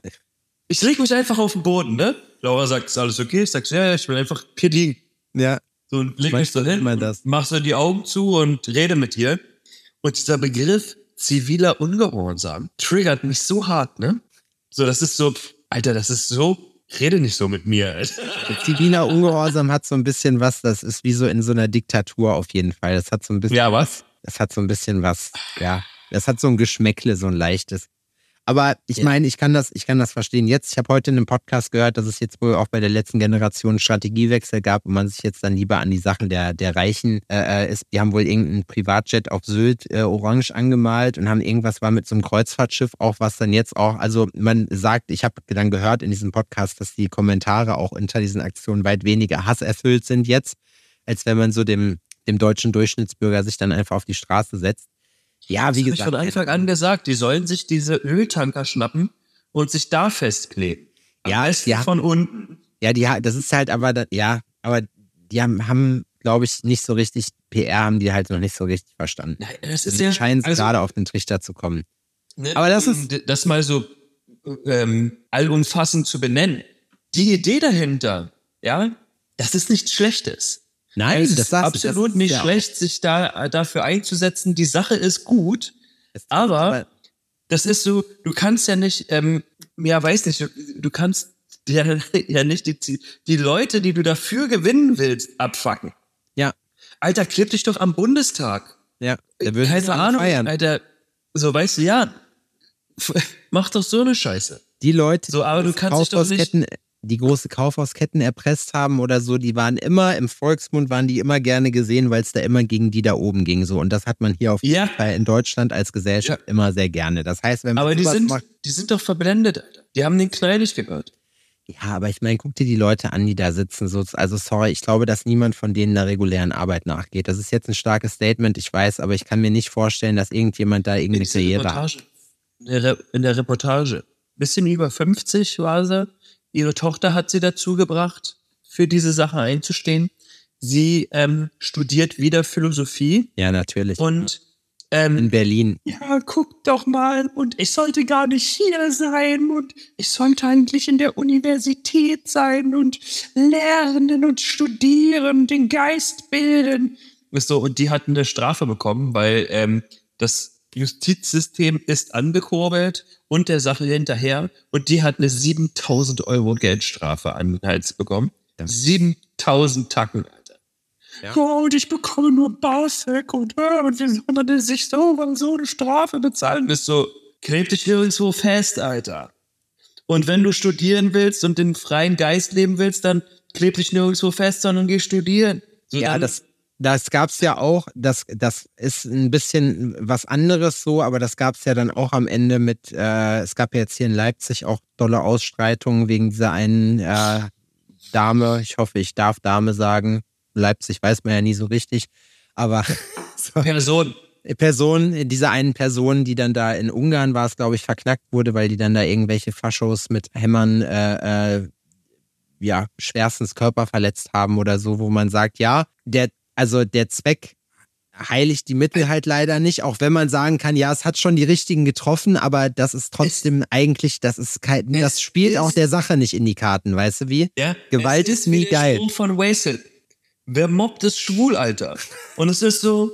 ich leg mich einfach auf den Boden. Ne? Laura sagt, ist alles okay? Ich sag, ja, ja, ich will einfach hier liegen. ja, So, und leg mich so du hin, das? mach so die Augen zu und rede mit dir. Und dieser Begriff ziviler Ungehorsam triggert mich so hart, ne? So, das ist so, Alter, das ist so, rede nicht so mit mir, ziviler Ungehorsam hat so ein bisschen was, das ist wie so in so einer Diktatur auf jeden Fall. Das hat so ein bisschen, Ja, was? das hat so ein bisschen was, ja, das hat so ein Geschmäckle, so ein leichtes. Aber ich Ja. meine, ich kann das, ich kann das verstehen. Jetzt, ich habe heute in einem Podcast gehört, dass es jetzt wohl auch bei der letzten Generation Strategiewechsel gab und man sich jetzt dann lieber an die Sachen der, der Reichen äh, äh, ist. Die haben wohl irgendeinen Privatjet auf Sylt äh, orange angemalt und haben irgendwas war mit so einem Kreuzfahrtschiff auch, was dann jetzt auch, also man sagt, ich habe dann gehört in diesem Podcast, dass die Kommentare auch unter diesen Aktionen weit weniger hasserfüllt sind jetzt, als wenn man so dem, dem deutschen Durchschnittsbürger sich dann einfach auf die Straße setzt. Ja, wie Hab ich gesagt. von Anfang an gesagt, die sollen sich diese Öltanker schnappen und sich da festkleben. Am Ja, besten ja. von unten. Ja, die, das ist halt aber, ja, aber die haben, haben glaube ich, nicht so richtig, PR haben die halt noch nicht so richtig verstanden. Das ist ja, scheinen also, gerade auf den Trichter zu kommen. Ne, Aber das ist- das mal so ähm, allumfassend zu benennen. Die Idee dahinter, ja, das ist nichts Schlechtes. Nein, es das ist du, absolut das nicht ja schlecht, sich da äh, dafür einzusetzen. Die Sache ist gut, Es- aber das ist so, du kannst ja nicht, ähm, ja, weiß nicht, du, du kannst ja, ja nicht die, die Leute, die du dafür gewinnen willst, abfacken. Ja, Alter, kleb dich doch am Bundestag. ja, da würden Keine Ahnung, feiern. Alter. So, weißt du, ja, mach doch so eine Scheiße. Die Leute, So, aber die du kannst dich doch nicht- die große Kaufhausketten erpresst haben oder so, die waren immer, im Volksmund waren die immer gerne gesehen, weil es da immer gegen die da oben ging. So. Und das hat man hier auf Ja. jeden Fall in Deutschland als Gesellschaft immer sehr gerne. Das heißt, wenn man Aber die sind, macht, die sind doch verblendet, Alter. Die haben den nicht gehört. Ja, aber ich meine, guck dir die Leute an, die da sitzen. So, also sorry, ich glaube, dass niemand von denen der regulären Arbeit nachgeht. Das ist jetzt ein starkes Statement, ich weiß, aber ich kann mir nicht vorstellen, dass irgendjemand da irgendeine In der Karriere hat. Reportage. In der, Re in der Reportage. Bisschen über 50 war sie. Ihre Tochter hat sie dazu gebracht, für diese Sache einzustehen. Sie ähm, studiert wieder Philosophie Ja, natürlich. und ähm, in Berlin. ja, guck doch mal, und ich sollte gar nicht hier sein und ich sollte eigentlich in der Universität sein und lernen und studieren, den Geist bilden. So, und die hat eine Strafe bekommen, weil ähm, das Justizsystem ist angekurbelt und der Sache hinterher und die hat eine 7000 Euro Geldstrafe an den Hals bekommen. 7000 Tacken, Alter. Ja. Ja. und ich bekomme nur BAföG und, äh, und wie soll man denn sich so, so eine Strafe bezahlen? Bist so, kleb dich nirgendwo fest, Alter. Und wenn du studieren willst und den freien Geist leben willst, dann kleb dich nirgendwo fest, sondern geh studieren. So, Ja, das, das gab's ja auch. Das, das ist ein bisschen was anderes so, aber das gab's ja dann auch am Ende mit, äh, es gab ja jetzt hier in Leipzig auch dolle Ausstreitungen wegen dieser einen äh, Dame. Ich hoffe, ich darf Dame sagen. Leipzig weiß man ja nie so richtig. Aber so, Person. Person, dieser einen Person, die dann da in Ungarn war es, glaube ich, verknackt wurde, weil die dann da irgendwelche Faschos mit Hämmern äh, äh, ja, schwerstens Körper verletzt haben oder so, wo man sagt, ja, der, also der Zweck heiligt die Mittel halt leider nicht, auch wenn man sagen kann, ja, es hat schon die richtigen getroffen, aber das ist trotzdem eigentlich, das ist kein, Es das spielt auch ist- der Sache nicht in die Karten, weißt du wie? Ja? Gewalt Es ist nie geil. Spruch von Wastel. Wer mobbt, ist schwul, Alter. Und es ist so,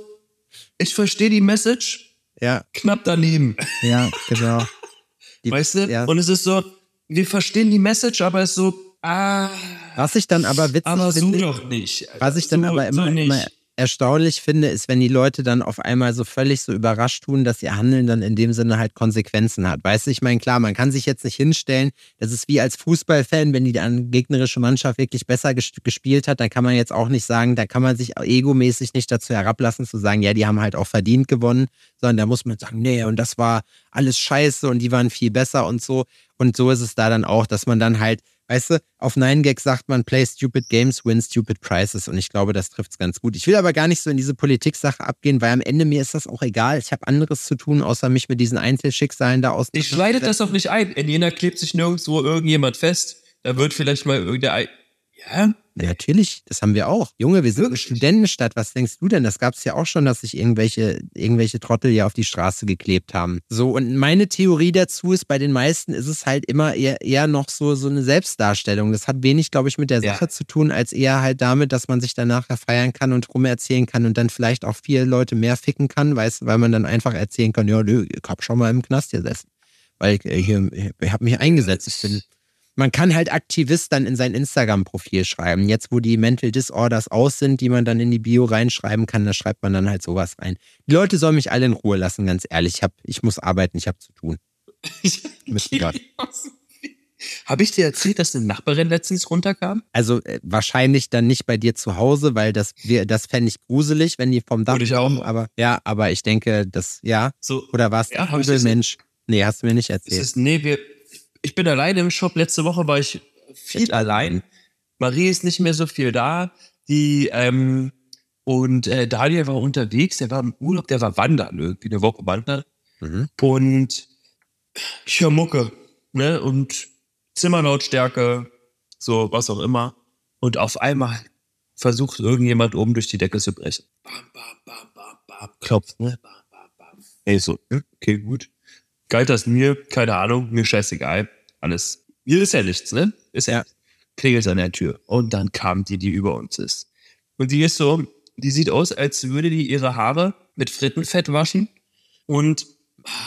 ich verstehe die Message Ja, knapp daneben. ja, genau. Die- Weißt du? Ja. Und es ist so, wir verstehen die Message, aber es ist so, ah, Was ich dann aber witzig aber so finde, doch nicht. Was ich dann so, aber immer, so immer, erstaunlich finde, ist, wenn die Leute dann auf einmal so völlig so überrascht tun, dass ihr Handeln dann in dem Sinne halt Konsequenzen hat. Weißt du, ich meine, klar, man kann sich jetzt nicht hinstellen, das ist wie als Fußballfan, wenn die dann gegnerische Mannschaft wirklich besser gespielt hat, dann kann man jetzt auch nicht sagen, da kann man sich egomäßig nicht dazu herablassen zu sagen, ja, die haben halt auch verdient gewonnen, sondern da muss man sagen, nee, und das war alles scheiße und die waren viel besser und so. Und so ist es da dann auch, dass man dann halt Weißt du, auf 9gag sagt man, play stupid games, win stupid prizes. Und ich glaube, das trifft es ganz gut. Ich will aber gar nicht so in diese Politik-Sache abgehen, weil am Ende mir ist das auch egal. Ich habe anderes zu tun, außer mich mit diesen Einzelschicksalen da aus. Ich leite das auch nicht ein. In jener klebt sich nirgendwo irgendjemand fest. Da wird vielleicht mal irgendein. Ja, ja, natürlich, das haben wir auch. Junge, wir sind eine Studentenstadt. Was denkst du denn? Das gab es ja auch schon, dass sich irgendwelche, irgendwelche Trottel ja auf die Straße geklebt haben. So, und meine Theorie dazu ist, bei den meisten ist es halt immer eher, eher noch so, so eine Selbstdarstellung. Das hat wenig, glaube ich, mit der Sache ja. zu tun, als eher halt damit, dass man sich danach feiern kann und rum erzählen kann und dann vielleicht auch viele Leute mehr ficken kann, weißt, weil man dann einfach erzählen kann, ja, nö, ich hab schon mal im Knast gesessen. Weil ich, äh, hier, ich habe mich eingesetzt. Ich bin man kann halt Aktivist dann in sein Instagram-Profil schreiben. Jetzt, wo die Mental Disorders aus sind, die man dann in die Bio reinschreiben kann, da schreibt man dann halt sowas rein. Die Leute sollen mich alle in Ruhe lassen, ganz ehrlich. Ich, hab, ich muss arbeiten, ich habe zu tun. Habe ich dir erzählt, dass eine Nachbarin letztens runterkam? Also äh, wahrscheinlich dann nicht bei dir zu Hause, weil das, das fände ich gruselig, wenn die vom Dach Würde ich auch. Aber ja, aber ich denke, das, ja. So, Oder was? Ja, Mensch. Nee, hast du mir nicht erzählt. Ist, nee, wir, ich bin alleine im Shop. Letzte Woche war ich viel allein. Marie ist nicht mehr so viel da. Die, ähm, und äh, Daniel war unterwegs, der war im Urlaub, der war wandern, irgendwie eine Woche wandern. Mhm. Und ich höre Mucke, ne? Und Zimmerlautstärke, so was auch immer. Und auf einmal versucht irgendjemand oben durch die Decke zu brechen. Bam, bam, bam, bam, bam. Klopft, ne? Bam, bam, bam. Ey, so, okay, gut. Galt das mir? Keine Ahnung, mir scheißegal alles. Hier ist ja nichts, ne? Ist ja. Klingelt an der Tür. Und dann kam die, die über uns ist. Und die ist so, die sieht aus, als würde die ihre Haare mit Frittenfett waschen. Und.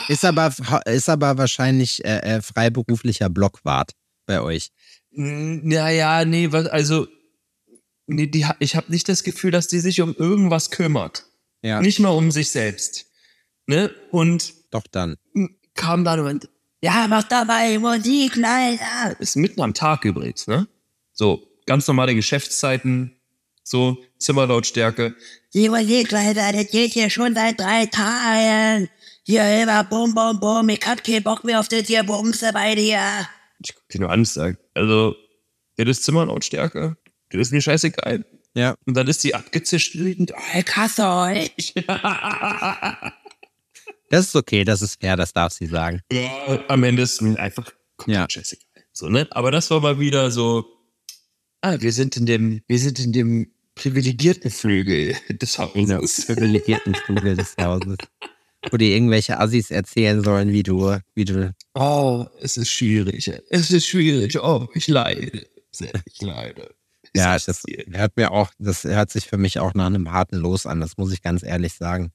Ist aber, ist aber wahrscheinlich äh, äh, freiberuflicher Blockwart bei euch. Naja, nee, also. Nee, die, ich habe nicht das Gefühl, dass die sich um irgendwas kümmert. Ja. Nicht mal um sich selbst. Ne? Und. Doch dann. Kam dann und ja, mach dabei Musik, leider. Ist mitten am Tag übrigens, ne? So, ganz normale Geschäftszeiten, so Zimmerlautstärke. Die Musik, leider, das geht hier schon seit drei Tagen. Hier immer bum, bum, bum, ich hab keinen Bock mehr auf das hier Bumse bei dir. Ich guck dir nur an, sag, also, das ist Zimmerlautstärke, das ist mir scheißegal. Ja. Und dann ist die abgezischt wütend, oh, ich hasse euch. Das ist okay, das ist fair, das darf sie sagen. Ja, am Ende ist es einfach ja. Jessica. So, ne? Aber das war mal wieder so, ah, wir sind in dem, wir sind in dem privilegierten Flügel des Hauses. Ja, privilegierten Flügel des Hauses. Wo dir irgendwelche Assis erzählen sollen, wie du, wie du. Oh, es ist schwierig. Es ist schwierig. Oh, ich leide. Ich leide. ja, das hört mir auch, das hört sich für mich auch nach einem harten Los an, das muss ich ganz ehrlich sagen.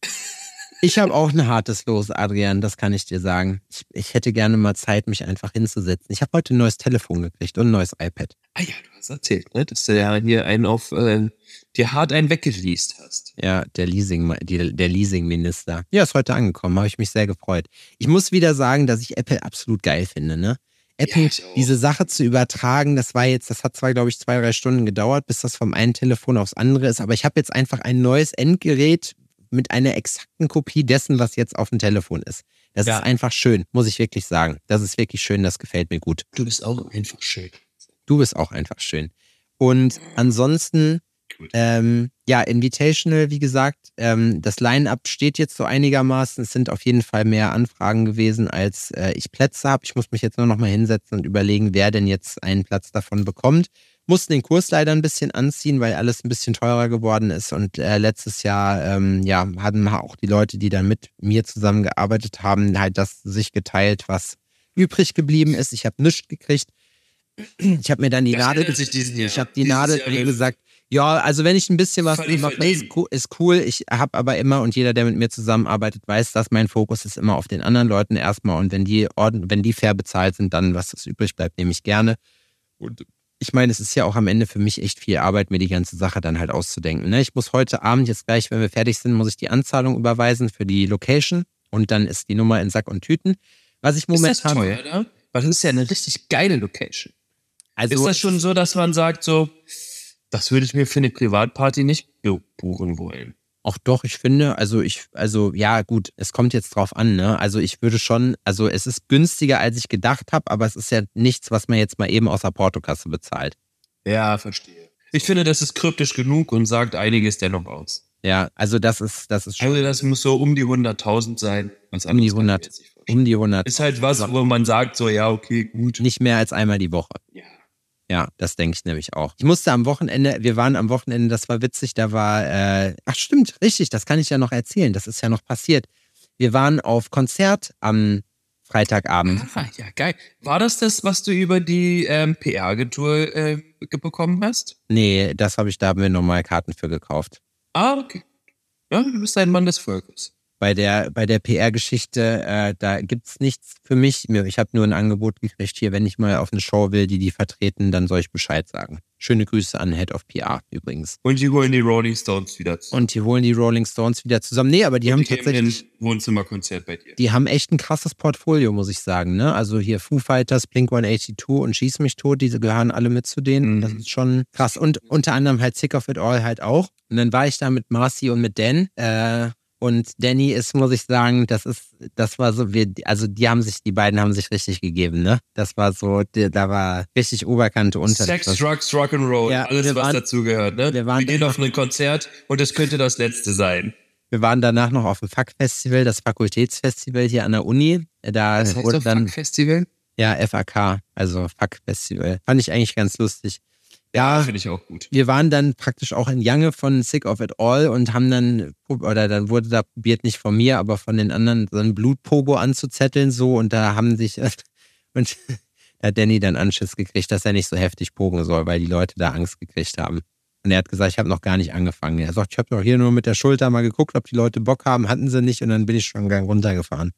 Ich habe auch ein hartes Los, Adrian, das kann ich dir sagen. Ich, ich hätte gerne mal Zeit, mich einfach hinzusetzen. Ich habe heute ein neues Telefon gekriegt und ein neues iPad. Ah ja, du hast erzählt, ne? dass du ja hier einen auf, äh, dir hart einen weggeleast hast. Ja, der Leasing, die, der Leasingminister. Ja, ist heute angekommen, habe ich mich sehr gefreut. Ich muss wieder sagen, dass ich Apple absolut geil finde, ne? Apple, ja, diese Sache zu übertragen, das war jetzt, das hat zwar, glaube ich, zwei, drei Stunden gedauert, bis das vom einen Telefon aufs andere ist, aber ich habe jetzt einfach ein neues Endgerät, mit einer exakten Kopie dessen, was jetzt auf dem Telefon ist. Das ja. ist einfach schön, muss ich wirklich sagen. Das ist wirklich schön, das gefällt mir gut. Du bist auch einfach schön. Du bist auch einfach schön. Und ansonsten, ähm, ja, Invitational, wie gesagt, ähm, das Line-Up steht jetzt so einigermaßen. Es sind auf jeden Fall mehr Anfragen gewesen, als äh, ich Plätze habe. Ich muss mich jetzt nur noch mal hinsetzen und überlegen, wer denn jetzt einen Platz davon bekommt mussten den Kurs leider ein bisschen anziehen, weil alles ein bisschen teurer geworden ist. Und äh, letztes Jahr ähm, ja, hatten auch die Leute, die dann mit mir zusammengearbeitet haben, halt das sich geteilt, was übrig geblieben ist. Ich habe nichts gekriegt. Ich habe mir dann die das Nadel, ich habe die Nadel gesagt, ja, also wenn ich ein bisschen was mache, ist, ist cool. Ich habe aber immer und jeder, der mit mir zusammenarbeitet, weiß, dass mein Fokus ist immer auf den anderen Leuten erstmal und wenn die, wenn die fair bezahlt sind, dann was das übrig bleibt, nehme ich gerne. Und ich meine, es ist ja auch am Ende für mich echt viel Arbeit, mir die ganze Sache dann halt auszudenken. Ne? Ich muss heute Abend jetzt gleich, wenn wir fertig sind, muss ich die Anzahlung überweisen für die Location und dann ist die Nummer in Sack und Tüten. Was ich Ist das momentan. teuer, da? Weil das ist ja eine richtig geile Location. Also, ist das schon so, dass man sagt, so, das würde ich mir für eine Privatparty nicht buchen wollen? Auch doch, ich finde, also ich, also ja, gut, es kommt jetzt drauf an, ne? Also ich würde schon, also es ist günstiger, als ich gedacht habe, aber es ist ja nichts, was man jetzt mal eben aus der Portokasse bezahlt. Ja, verstehe. Ich finde, das ist kryptisch genug und sagt einiges dennoch aus. Ja, also das ist, das ist schon Also das muss so um die 100.000 sein. Um die anderes kann ich mir 100, jetzt nicht vorstellen. um die 100. Ist halt was, wo man sagt, so, ja, okay, gut. Nicht mehr als einmal die Woche. Ja. Das denke ich nämlich auch. Ich musste am Wochenende, wir waren am Wochenende, das war witzig, da war, äh, ach stimmt, richtig, das kann ich ja noch erzählen, das ist ja noch passiert. Wir waren auf Konzert am Freitagabend. Ah, ja, geil. War das das, was du über die ähm, PR-Agentur äh, bekommen hast? Nee, das habe ich, da haben wir nochmal Karten für gekauft. Ah, okay. Ja, du bist ein Mann des Volkes. Bei der, bei der PR-Geschichte, äh, da gibt's nichts für mich. Ich habe nur ein Angebot gekriegt hier, wenn ich mal auf eine Show will, die die vertreten, dann soll ich Bescheid sagen. Schöne Grüße an Head of PR übrigens. Und die holen die Rolling Stones wieder zu. Und die holen die Rolling Stones wieder zusammen. Nee, aber die haben die tatsächlich, ein Wohnzimmerkonzert bei dir. die haben echt ein krasses Portfolio, muss ich sagen. Ne? Also hier Foo Fighters, Blink 182 und Schieß mich tot, diese gehören alle mit zu denen. Mhm. Das ist schon krass. Und unter anderem halt Sick of It All halt auch. Und dann war ich da mit Marcy und mit Dan. Äh, und Danny ist, muss ich sagen, das ist, das war so, wir, also die haben sich, die beiden haben sich richtig gegeben, ne? Das war so, da war richtig Oberkante unter. Sex, Drugs, Rock'n'Roll, Ja, alles, wir was dazugehört. Ne? wir waren- gehen auf ein Konzert und es könnte das letzte sein. Wir waren danach noch auf dem FAK-Festival, das Fakultätsfestival hier an der Uni. Da Das heißt wurde dann, Festival? ja, FAK, also FAK-Festival. Fand ich eigentlich ganz lustig. Ja, Finde ich auch gut. wir waren dann praktisch auch in Jange von Sick of It All und haben dann, oder dann wurde da probiert, nicht von mir, aber von den anderen, so ein Blutpogo anzuzetteln, so, und da haben sich, und da hat Danny dann Anschiss gekriegt, dass er nicht so heftig pogen soll, weil die Leute da Angst gekriegt haben. Und er hat gesagt, ich habe noch gar nicht angefangen. Er sagt, ich habe doch hier nur mit der Schulter mal geguckt, ob die Leute Bock haben, hatten sie nicht, und dann bin ich schon einen Gang runtergefahren.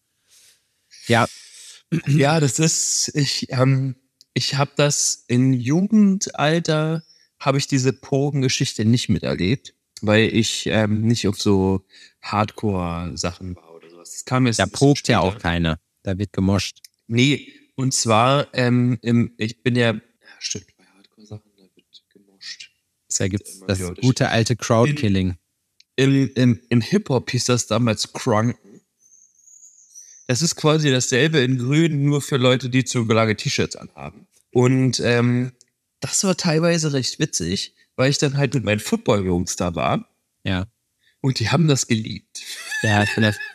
Ja, Ja, das ist, ich, ähm, ich habe das in Jugendalter, habe ich diese Pogen-Geschichte nicht miterlebt, weil ich ähm, nicht auf so Hardcore-Sachen war oder sowas. Das kam jetzt da pogt ja auch keiner. Da wird gemoscht. Nee, und zwar, ähm, im, ich bin ja, ja stimmt, bei Hardcore-Sachen, da wird gemoscht. Da gibt's immer das Unterschied. gute alte Crowdkilling. Im, im, im Hip-Hop hieß das damals Crunken. Das ist quasi dasselbe in Grün, nur für Leute, die zu lange T-Shirts anhaben. Und ähm, das war teilweise recht witzig, weil ich dann halt mit meinen Football-Jungs da war Ja. und die haben das geliebt. Ja,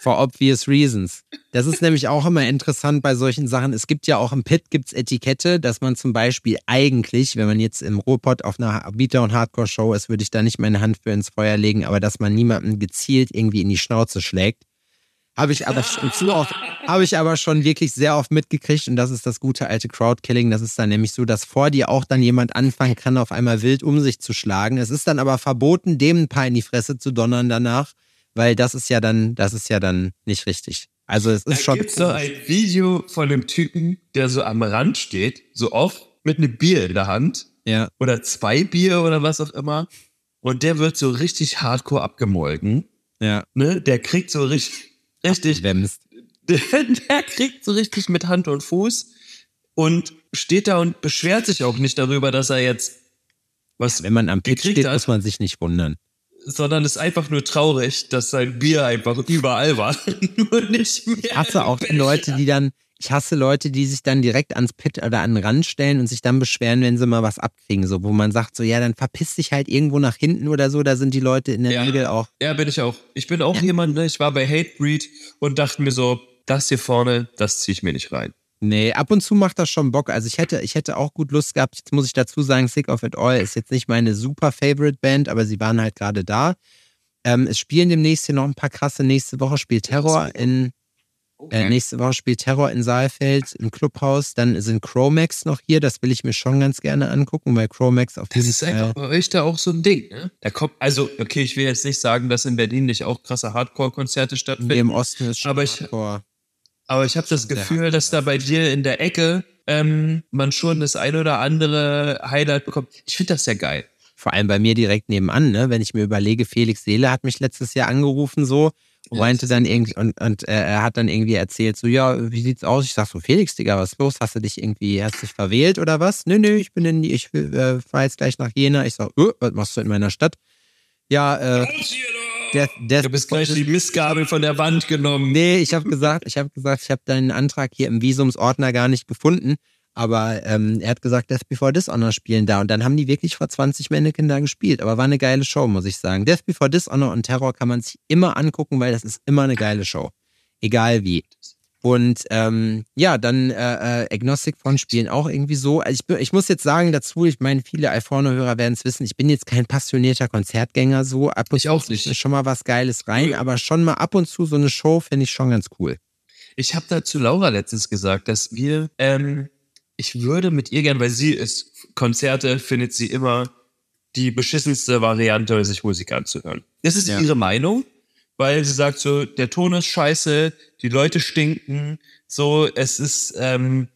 for obvious reasons. Das ist nämlich auch immer interessant bei solchen Sachen. Es gibt ja auch im Pit gibt's Etikette, dass man zum Beispiel eigentlich, wenn man jetzt im Ruhrpott auf einer Beater- und Hardcore-Show ist, würde ich da nicht meine Hand für ins Feuer legen, aber dass man niemanden gezielt irgendwie in die Schnauze schlägt. Habe ich aber schon zu oft, habe ich aber schon wirklich sehr oft mitgekriegt und das ist das gute alte Crowdkilling. Das ist dann nämlich so, dass vor dir auch dann jemand anfangen kann, auf einmal wild um sich zu schlagen. Es ist dann aber verboten, dem ein paar in die Fresse zu donnern danach, weil das ist ja dann, das ist ja dann nicht richtig. Also es ist Da schon. gibt's doch ein Video von einem Typen, der so am Rand steht, so oft mit einem Bier in der Hand Ja, oder zwei Bier oder was auch immer. Und der wird so richtig hardcore abgemolken. ja. Ne? Der kriegt so richtig, richtig, Wemst. der, kriegt so richtig mit Hand und Fuß und steht da und beschwert sich auch nicht darüber, dass er jetzt was, Wenn man am Pit gekriegt steht, hat. muss man sich nicht wundern. sondern ist einfach nur traurig, dass sein Bier einfach überall war. nur nicht mehr. Ich hasse auch die Leute, die dann, ich hasse Leute, die sich dann direkt ans Pit oder an den Rand stellen und sich dann beschweren, wenn sie mal was abkriegen. So, wo man sagt, so, ja, dann verpiss dich halt irgendwo nach hinten oder so. Da sind die Leute in der Ja. Regel auch. Ja, bin ich auch. Ich bin auch jemand, ne? ich war bei Hatebreed und dachte mir so, das hier vorne, das ziehe ich mir nicht rein. Nee, ab und zu macht das schon Bock. Also ich hätte, ich hätte auch gut Lust gehabt. Jetzt muss ich dazu sagen, Sick of It All ist jetzt nicht meine super Favorite Band, aber sie waren halt gerade da. Ähm, es spielen demnächst hier noch ein paar krasse. Nächste Woche spielt Terror in, äh, nächste Woche spielt Terror in Saalfeld im Clubhaus. Dann sind Chromax noch hier. Das will ich mir schon ganz gerne angucken, weil Chromax auf Das ist einfach bei euch da auch so ein Ding, ne? Da kommt, also, okay, ich will jetzt nicht sagen, dass in Berlin nicht auch krasse Hardcore-Konzerte Nee, im stattfinden. Osten ist schon Aber ich- Hardcore. Aber ich habe das Gefühl, dass da bei dir in der Ecke ähm, man schon das ein oder andere Highlight bekommt. Ich finde das sehr geil. Vor allem bei mir direkt nebenan, ne? Wenn ich mir überlege, Felix Seele hat mich letztes Jahr angerufen so Ja, meinte dann irgendwie und, und äh, er hat dann irgendwie erzählt, so, ja, wie sieht's aus? Ich sag so, Felix, Digga, was ist los? Hast du dich irgendwie, hast dich verwählt oder was? Nö, nö, ich bin in, ich äh, fahr jetzt gleich nach Jena. Ich sag, öh, was machst du in meiner Stadt? Ja, äh, der, der, Du bist gleich die Missgabel von der Wand genommen. Nee, ich habe gesagt, ich habe gesagt, ich habe deinen Antrag hier im Visumsordner gar nicht gefunden. Aber ähm, er hat gesagt, Death Before Dishonor spielen da. Und dann haben die wirklich vor 20 Mannequin da gespielt. Aber war eine geile Show, muss ich sagen. Death Before Dishonor und Terror kann man sich immer angucken, weil das ist immer eine geile Show. Egal wie. Und ähm, ja, dann äh, äh, Agnostic Front spielen auch irgendwie so. Also ich, ich muss jetzt sagen dazu, ich meine, viele Alforno-Hörer werden es wissen, ich bin jetzt kein passionierter Konzertgänger so. Ab und Ich auch zu nicht. ist schon mal was Geiles rein, aber schon mal ab und zu so eine Show finde ich schon ganz cool. Ich habe da zu Laura letztens gesagt, dass wir, ähm, ich würde mit ihr gern, weil sie ist, Konzerte findet sie immer die beschissenste Variante, sich Musik anzuhören. Das ist Ja. ihre Meinung, weil sie sagt so, der Ton ist scheiße, die Leute stinken, so, es ist, ähm,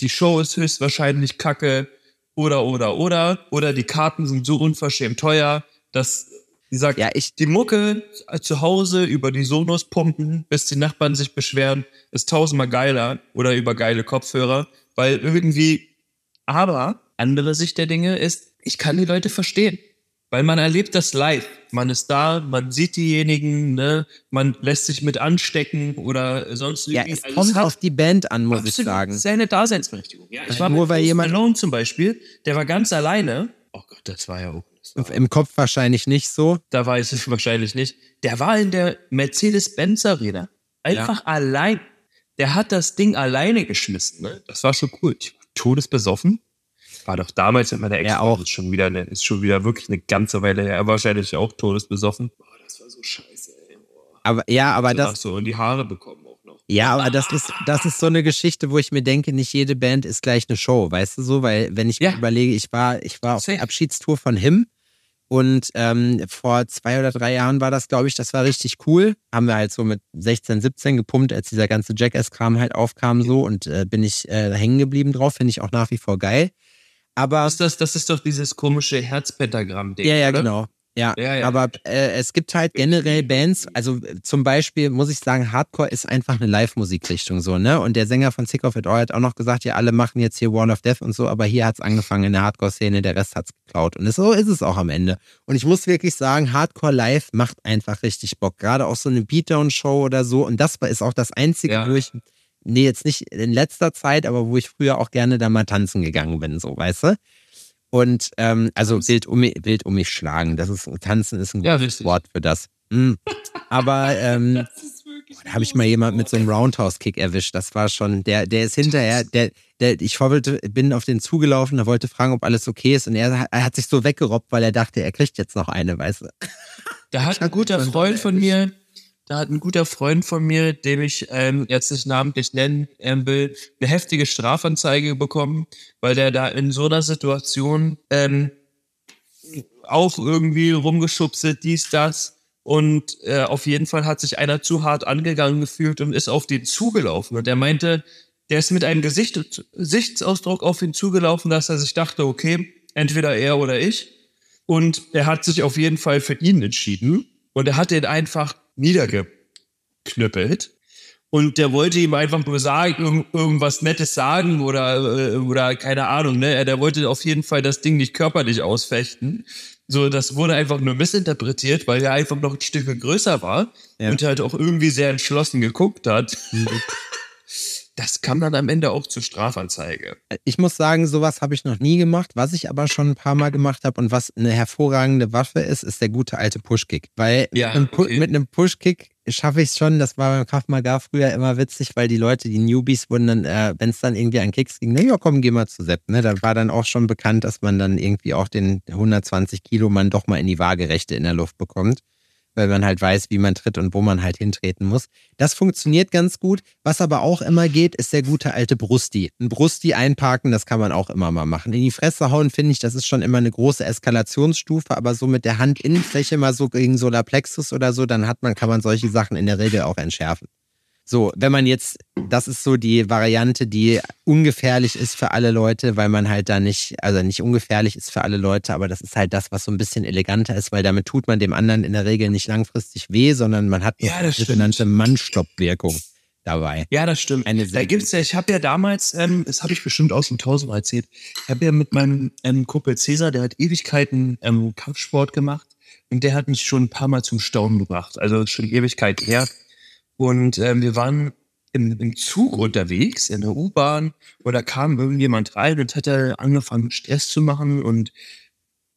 die Show ist höchstwahrscheinlich kacke oder, oder, oder, oder die Karten sind so unverschämt teuer, dass sie sagt, Ja, ich, die Mucke zu Hause über die Sonos pumpen, bis die Nachbarn sich beschweren, ist tausendmal geiler oder über geile Kopfhörer, weil irgendwie, aber andere Sicht der Dinge ist, ich kann die Leute verstehen, weil man erlebt das live. Man ist da, man sieht diejenigen, ne, man lässt sich mit anstecken oder sonst ja, irgendwie. es Also kommt auf die Band an, muss ich absolut sagen. Seine Daseinsberechtigung. Ja, ich war nur weil jemand- Malone zum Beispiel, der war ganz alleine. Oh Gott, das war ja auch. War Im Kopf wahrscheinlich nicht so. da weiß ich wahrscheinlich nicht. Der war in der Mercedes-Benz Arena. Einfach allein. Der hat das Ding alleine geschmissen. Ne? Das war schon cool. Ich war todesbesoffen. War doch damals mit meiner Ex Er auch. Ist schon wieder eine, ist schon wieder wirklich eine ganze Weile her. Er war wahrscheinlich auch todesbesoffen. Boah, das war so scheiße. Ey. Boah. Aber ja, aber das, so in die Haare bekommen auch noch. ja, aber das ist, das ist so eine Geschichte, wo ich mir denke, nicht jede Band ist gleich eine Show, weißt du so? Weil wenn ich Ja. mir überlege, ich war, ich war auf der. Abschiedstour von Him und ähm, vor zwei oder drei Jahren war das, glaube ich, das war richtig cool. Haben wir halt so mit 16, 17 gepumpt, als dieser ganze Jackass-Kram halt aufkam so und äh, bin ich äh, hängen geblieben drauf, finde ich auch nach wie vor geil. Aber ist das? Das ist doch dieses komische Herzpentagramm-Ding. Ja, ja, oder? genau. Ja, Ja, ja. aber äh, es gibt halt generell Bands, also äh, zum Beispiel muss ich sagen, Hardcore ist einfach eine Live-Musikrichtung so, ne? Und der Sänger von Sick of It All hat auch noch gesagt, ja, alle machen jetzt hier Wall of Death und so, aber hier hat's angefangen in der Hardcore-Szene, der Rest hat's geklaut. Und so ist es auch am Ende. Und ich muss wirklich sagen, Hardcore Live macht einfach richtig Bock. Gerade auch so eine Beatdown-Show oder so. Und das war- ist auch das Einzige, Ja. wo ich, nee, jetzt nicht in letzter Zeit, aber wo ich früher auch gerne da mal tanzen gegangen bin, so, weißt du? Und ähm, also wild um, mich- wild um mich schlagen. Das ist tanzen ist ein Ja, gutes. Wort für das. Mm. Aber ähm, da habe ich mal jemand mit so einem Roundhouse-Kick erwischt. Das war schon, der, der ist hinterher, der, der, ich wollte, bin auf den zugelaufen, der wollte fragen, ob alles okay ist. Und er, er hat sich so weggerobbt, weil er dachte, er kriegt jetzt noch eine, weißt du. Da hat ein guter Freund von mir, da hat ein guter Freund von mir, dem ich ähm, jetzt nicht namentlich nennen ähm, will, eine heftige Strafanzeige bekommen, weil der da in so einer Situation ähm, auch irgendwie rumgeschubselt, dies, das. Und äh, auf jeden Fall hat sich einer zu hart angegangen gefühlt und ist auf den zugelaufen. Und er meinte, der ist mit einem Gesicht, Gesichtsausdruck auf ihn zugelaufen, dass er sich dachte, okay, entweder er oder ich. Und er hat sich auf jeden Fall für ihn entschieden. Und er hat den einfach niedergeknüppelt. Und der wollte ihm einfach nur sagen, irgend, irgendwas Nettes sagen oder, äh, oder keine Ahnung, ne? Der wollte auf jeden Fall das Ding nicht körperlich ausfechten. So, das wurde einfach nur missinterpretiert, weil er einfach noch ein Stück größer war Ja. und halt auch irgendwie sehr entschlossen geguckt hat. Das kam dann am Ende auch zur Strafanzeige. Ich muss sagen, sowas habe ich noch nie gemacht. Was ich aber schon ein paar Mal gemacht habe und was eine hervorragende Waffe ist, ist der gute alte Pushkick. Weil Ja, mit, einem Pu- okay. mit einem Pushkick schaffe ich es schon. Das war beim Krav Maga früher immer witzig, weil die Leute, die Newbies, wurden dann, äh, wenn es dann irgendwie an Kicks ging, na ja, komm, geh mal zu Sepp. Ne? Da war dann auch schon bekannt, dass man dann irgendwie auch den 120 Kilo Mann doch mal in die Waagerechte in der Luft bekommt. Weil man halt weiß, wie man tritt und wo man halt hintreten muss. Das funktioniert ganz gut. Was aber auch immer geht, ist der gute alte Brusti. Ein Brusti einparken, das kann man auch immer mal machen. In die Fresse hauen, finde ich, das ist schon immer eine große Eskalationsstufe, aber so mit der Handinnenfläche mal so gegen Solarplexus oder so, dann hat man, kann man solche Sachen in der Regel auch entschärfen. So, wenn man jetzt, das ist so die Variante, die ungefährlich ist für alle Leute, weil man halt da nicht, also nicht ungefährlich ist für alle Leute, aber das ist halt das, was so ein bisschen eleganter ist, weil damit tut man dem anderen in der Regel nicht langfristig weh, sondern man hat Ja, stimmt. sogenannte Mannstoppwirkung dabei. Ja, das stimmt. Eine da gibt's ja, ich habe ja damals, ähm, das habe ich bestimmt aus dem Tausendmal erzählt, ich habe ja mit meinem ähm, Kumpel Cäsar, der hat Ewigkeiten ähm, Kampfsport gemacht und der hat mich schon ein paar Mal zum Staunen gebracht, also schon Ewigkeit her. Und ähm, wir waren im, im Zug unterwegs, in der U-Bahn, und da kam irgendjemand rein und hat da angefangen, Stress zu machen und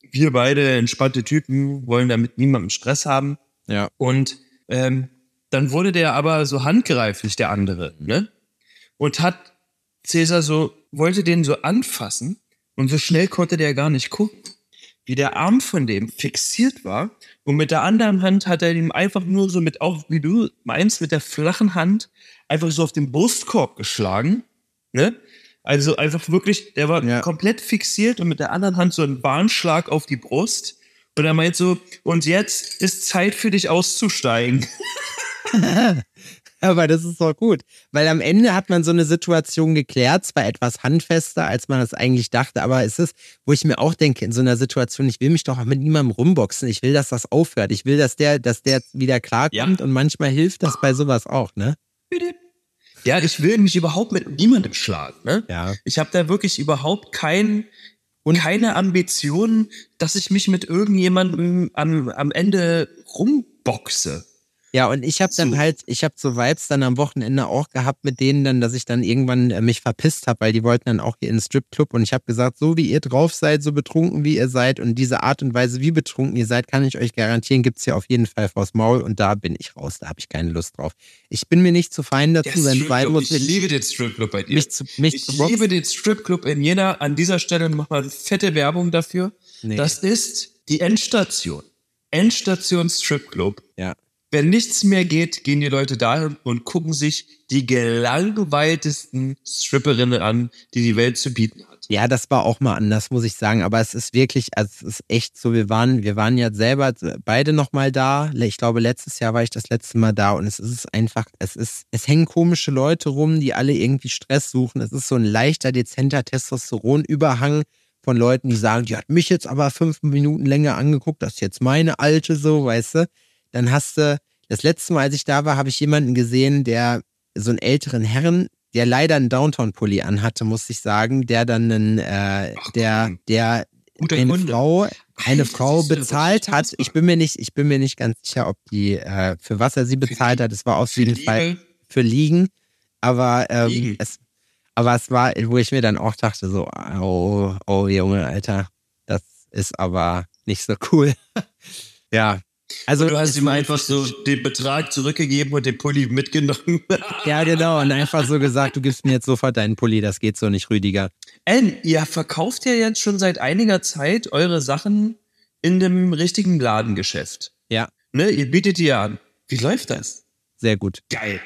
wir beide entspannte Typen wollen damit niemandem Stress haben. Ja. Und ähm, dann wurde der aber so handgreiflich, der andere, ne? Und hat Cäsar so, wollte den so anfassen und so schnell konnte der gar nicht gucken, wie der Arm von dem fixiert war. Und mit der anderen Hand hat er ihm einfach nur so mit, auch wie du meinst, mit der flachen Hand einfach so auf den Brustkorb geschlagen, ne? Also einfach wirklich, der war Ja. komplett fixiert und mit der anderen Hand so einen Bahnschlag auf die Brust. Und er meint so, und jetzt ist Zeit für dich auszusteigen. Aber das ist doch gut, weil am Ende hat man so eine Situation geklärt, zwar etwas handfester, als man es eigentlich dachte, aber es ist, wo ich mir auch denke, in so einer Situation, ich will mich doch mit niemandem rumboxen, ich will, dass das aufhört, ich will, dass der, dass der wieder klarkommt Ja. und manchmal hilft das bei sowas auch, ne? Ja, ich will mich überhaupt mit niemandem schlagen. Ne? Ja. Ich habe da wirklich überhaupt kein, keine Ambition, dass ich mich mit irgendjemandem am, am Ende rumboxe. Ja, und ich habe dann halt, ich habe so Vibes dann am Wochenende auch gehabt mit denen dann, dass ich dann irgendwann äh, mich verpisst habe, weil die wollten dann auch hier in den Stripclub und ich habe gesagt, so wie ihr drauf seid, so betrunken wie ihr seid und diese Art und Weise, wie betrunken ihr seid, kann ich euch garantieren, gibt's hier auf jeden Fall vors Maul und da bin ich raus, da habe ich keine Lust drauf. Ich bin mir nicht zu fein dazu, wenn du sein musst, ich liebe den Stripclub bei dir. mich zu, mich ich liebe den Stripclub in Jena. An dieser Stelle nochmal fette Werbung dafür. Nee. Das ist die Endstation. Endstation Stripclub. Ja. Wenn nichts mehr geht, gehen die Leute dahin und gucken sich die gelangweiltesten Stripperinnen an, die die Welt zu bieten hat. Ja, das war auch mal anders, muss ich sagen. Aber es ist wirklich, also es ist echt so, wir waren, wir waren ja selber beide nochmal da. Ich glaube, letztes Jahr war ich das letzte Mal da und es ist einfach, es ist, es hängen komische Leute rum, die alle irgendwie Stress suchen. Es ist so ein leichter, dezenter Testosteronüberhang von Leuten, die sagen, die hat mich jetzt aber fünf Minuten länger angeguckt, das ist jetzt meine alte so, weißt du. Dann hast du, das letzte Mal, als ich da war, habe ich jemanden gesehen, der so einen älteren Herren, der leider einen Downtown-Pulli anhatte, muss ich sagen, der dann einen, äh, Ach, der, der Guter eine Kunde. Frau, eine Alter, Frau bezahlt hat. ich bin mir nicht, ich bin mir nicht ganz sicher, ob die äh, für was er sie bezahlt hat. Es war auf jeden Fall für Liegen, aber ähm, Liegen. es, aber es war, wo ich mir dann auch dachte so, oh, oh Junge, Alter, das ist aber nicht so cool. ja, also Du hast ihm einfach so den Betrag zurückgegeben und den Pulli mitgenommen. ja genau und einfach so gesagt, du gibst mir jetzt sofort deinen Pulli, das geht so nicht, Rüdiger. Ellen, ihr verkauft ja jetzt schon seit einiger Zeit eure Sachen in dem richtigen Ladengeschäft. Ja, Ne, ihr bietet die an. Wie läuft das? sehr gut. Geil.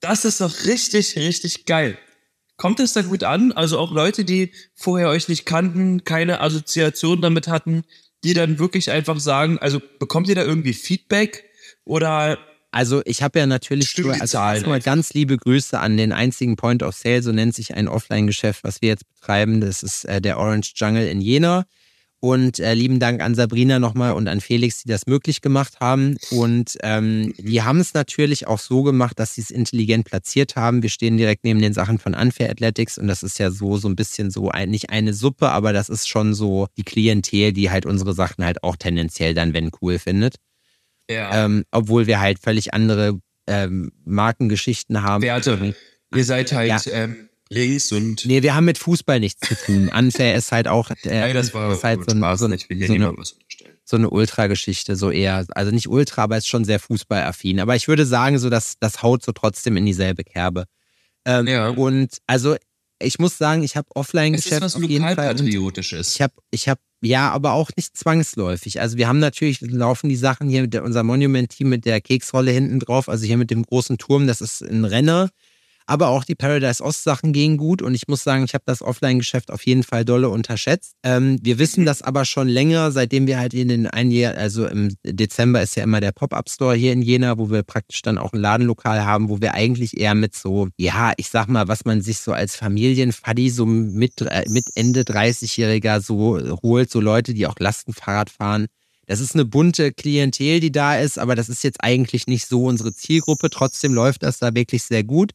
Das ist doch richtig, richtig geil. Kommt es da gut an? Also auch Leute, die vorher euch nicht kannten, keine Assoziation damit hatten, die dann wirklich einfach sagen, also bekommt ihr da irgendwie Feedback oder Also ich habe ja natürlich die also erstmal ganz liebe Grüße an den einzigen Point of Sale, so nennt sich ein Offline-Geschäft, was wir jetzt betreiben. Das ist äh, der Orange Jungle in Jena. Und äh, lieben Dank an Sabrina nochmal und an Felix, die das möglich gemacht haben. Und ähm, die haben es natürlich auch so gemacht, dass sie es intelligent platziert haben. Wir stehen direkt neben den Sachen von Unfair Athletics und das ist ja so, so ein bisschen so, ein, nicht eine Suppe, aber das ist schon so die Klientel, die halt unsere Sachen halt auch tendenziell dann, wenn cool findet. ja, Ähm, obwohl wir halt völlig andere ähm, Markengeschichten haben. Werte? Ihr seid halt Ja. ähm, links und Nee, wir haben mit Fußball nichts zu tun. Unfair ist halt auch äh, Nein, das war ist halt so, ein, Spaß. so, eine- ich will so eine, was unterstellen. so eine Ultra-Geschichte, so eher. Also nicht Ultra, aber ist schon sehr fußballaffin. Aber ich würde sagen, so dass das haut so trotzdem in dieselbe Kerbe. Ähm, Ja. Und also ich muss sagen, ich habe Offline-Geschäft auf jeden Fall. Lokalpatriotisches. ich habe, ich habe, ja, aber auch nicht zwangsläufig. Also wir haben natürlich, laufen die Sachen hier mit der, unser Monument-Team mit der Keksrolle hinten drauf, also hier mit dem großen Turm, das ist ein Renner. Aber auch die Paradise Ost Sachen gehen gut und ich muss sagen, ich habe das Offline-Geschäft auf jeden Fall dolle unterschätzt. Ähm, wir wissen das aber schon länger, seitdem wir halt in den ein Jahr, also im Dezember ist ja immer der Pop-Up-Store hier in Jena, wo wir praktisch dann auch ein Ladenlokal haben, wo wir eigentlich eher mit so, ja, ich sag mal, was man sich so als Familienfaddy so mit, äh, mit Ende 30-Jähriger so holt, so Leute, die auch Lastenfahrrad fahren. Das ist eine bunte Klientel, die da ist, aber das ist jetzt eigentlich nicht so unsere Zielgruppe. Trotzdem läuft das da wirklich sehr gut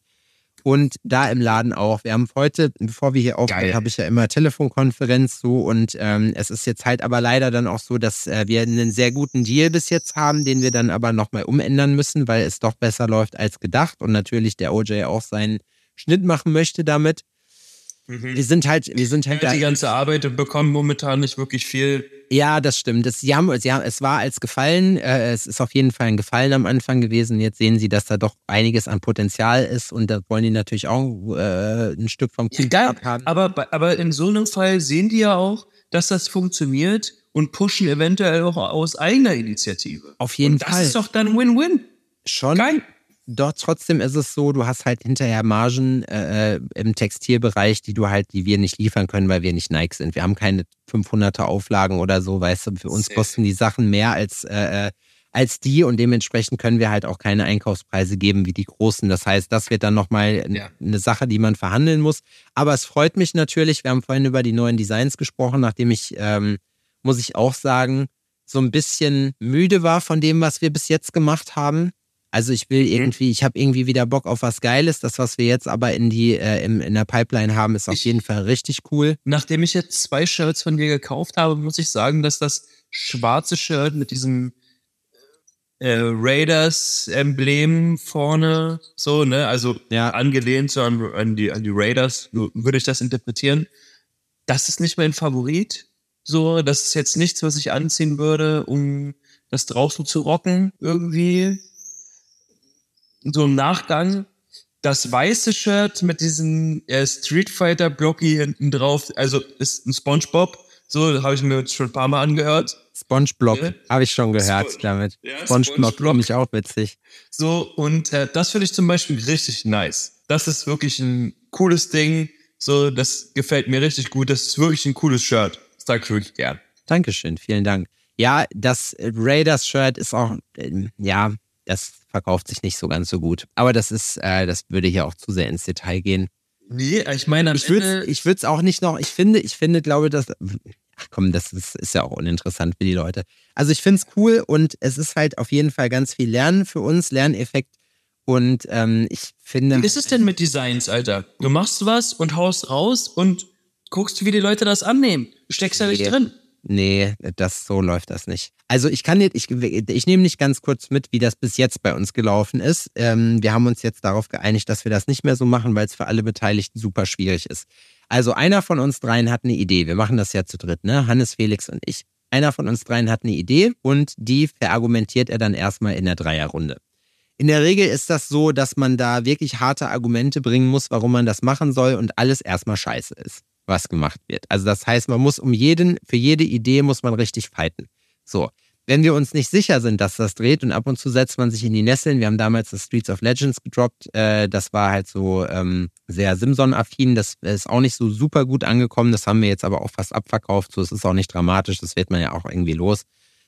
und da im Laden auch. Wir haben heute, bevor wir hier aufnehmen, habe ich ja immer Telefonkonferenz so und ähm, es ist jetzt halt aber leider dann auch so, dass äh, wir einen sehr guten Deal bis jetzt haben, den wir dann aber nochmal umändern müssen, weil es doch besser läuft als gedacht und natürlich der OJ auch seinen Schnitt machen möchte damit. Mhm. Wir sind halt, wir sind halt. Die ganze Arbeit bekommen momentan nicht wirklich viel. Ja, das stimmt. Das, sie haben, sie haben, es war als Gefallen. Äh, es ist auf jeden Fall ein Gefallen am Anfang gewesen. Jetzt sehen sie, dass da doch einiges an Potenzial ist und da wollen die natürlich auch äh, ein Stück vom Kuchen ja, haben. Aber, aber in so einem Fall sehen die ja auch, dass das funktioniert und pushen eventuell auch aus eigener Initiative. Auf jeden und das Fall. Das ist doch dann Win-Win. Schon. Geil. Doch trotzdem ist es so, du hast halt hinterher Margen äh, im Textilbereich, die du halt, die wir nicht liefern können, weil wir nicht Nike sind. Wir haben keine 500er Auflagen oder so, weißt du. Für uns kosten die Sachen mehr als äh, äh, als die und dementsprechend können wir halt auch keine Einkaufspreise geben wie die großen. Das heißt, das wird dann nochmal ja. eine Sache, die man verhandeln muss. Aber es freut mich natürlich. Wir haben vorhin über die neuen Designs gesprochen, nachdem ich, ähm, muss ich auch sagen, so ein bisschen müde war von dem, was wir bis jetzt gemacht haben. Also ich will mhm. irgendwie, ich habe irgendwie wieder Bock auf was Geiles. Das, was wir jetzt aber in die äh, in, in der Pipeline haben, ist auf ich, jeden Fall richtig cool. Nachdem ich jetzt zwei Shirts von dir gekauft habe, muss ich sagen, dass das schwarze Shirt mit diesem äh, Raiders-Emblem vorne, so, ne, also ja. angelehnt so an, an, die, an die Raiders, würde ich das interpretieren. Das ist nicht mein Favorit. So, das ist jetzt nichts, was ich anziehen würde, um das draußen zu rocken, irgendwie so im Nachgang das weiße Shirt mit diesem äh, Street Fighter Blocky hinten drauf, also ist ein SpongeBob. So, habe ich mir jetzt schon ein paar Mal angehört. SpongeBob, ja. habe ich schon gehört Sp damit. Ja, SpongeBob finde ich auch witzig. So, und äh, das finde ich zum Beispiel richtig nice. Das ist wirklich ein cooles Ding. So, das gefällt mir richtig gut. Das ist wirklich ein cooles Shirt. Das sage ich wirklich gern. Dankeschön, vielen Dank. Ja, das Raiders-Shirt ist auch, äh, ja, das verkauft sich nicht so ganz so gut. Aber das ist, äh, das würde hier auch zu sehr ins Detail gehen. Nee, ich meine, ich würde ich würde es auch nicht noch, ich finde, ich finde, glaube, dass, ach komm, das ist, ist ja auch uninteressant für die Leute. Also ich finde es cool und es ist halt auf jeden Fall ganz viel Lernen für uns, Lerneffekt. Und ähm, ich finde. Wie ist es denn mit Designs, Alter? Du machst was und haust raus und guckst, wie die Leute das annehmen. Du steckst ja nicht drin. Nee, das so läuft das nicht. Also ich kann nicht, ich, ich nehme nicht ganz kurz mit, wie das bis jetzt bei uns gelaufen ist. Ähm, wir haben uns jetzt darauf geeinigt, dass wir das nicht mehr so machen, weil es für alle Beteiligten super schwierig ist. Also einer von uns dreien hat eine Idee. Wir machen das ja zu dritt, ne? Hannes, Felix und ich. Einer von uns dreien hat eine Idee und die verargumentiert er dann erstmal in der Dreierrunde. In der Regel ist das so, dass man da wirklich harte Argumente bringen muss, warum man das machen soll und alles erstmal scheiße ist was gemacht wird. Also das heißt, man muss um jeden, für jede Idee muss man richtig fighten. So. Wenn wir uns nicht sicher sind, dass das dreht und ab und zu setzt man sich in die Nesseln, wir haben damals das Streets of Legends gedroppt, äh, das war halt so ähm, sehr Simson-affin, das ist auch nicht so super gut angekommen, das haben wir jetzt aber auch fast abverkauft, so es ist auch nicht dramatisch, das wird man ja auch irgendwie los.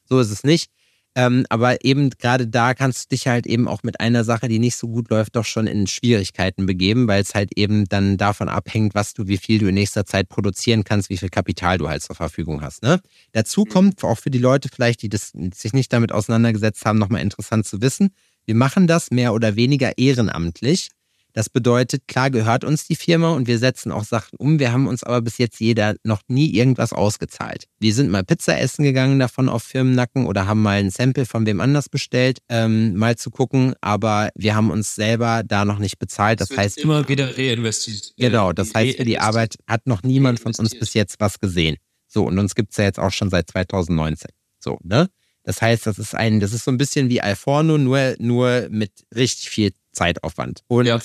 So ist es nicht. Ähm, aber eben gerade da kannst du dich halt eben auch mit einer Sache, die nicht so gut läuft, doch schon in Schwierigkeiten begeben, weil es halt eben dann davon abhängt, was du, wie viel du in nächster Zeit produzieren kannst, wie viel Kapital du halt zur Verfügung hast. Ne? Dazu mhm. kommt auch für die Leute vielleicht, die das, sich nicht damit auseinandergesetzt haben, nochmal interessant zu wissen. Wir machen das mehr oder weniger ehrenamtlich. Das bedeutet, klar gehört uns die Firma und wir setzen auch Sachen um. Wir haben uns aber bis jetzt jeder noch nie irgendwas ausgezahlt. Wir sind mal Pizza essen gegangen davon auf Firmennacken oder haben mal ein Sample von wem anders bestellt, ähm, mal zu gucken. Aber wir haben uns selber da noch nicht bezahlt. Das, das heißt immer wieder reinvestiert. Genau, das heißt für die Arbeit hat noch niemand von uns bis jetzt was gesehen. So und uns gibt's ja jetzt auch schon seit 2019. So ne? Das heißt, das ist ein, das ist so ein bisschen wie Alforno, nur nur mit richtig viel Zeitaufwand. Und ja.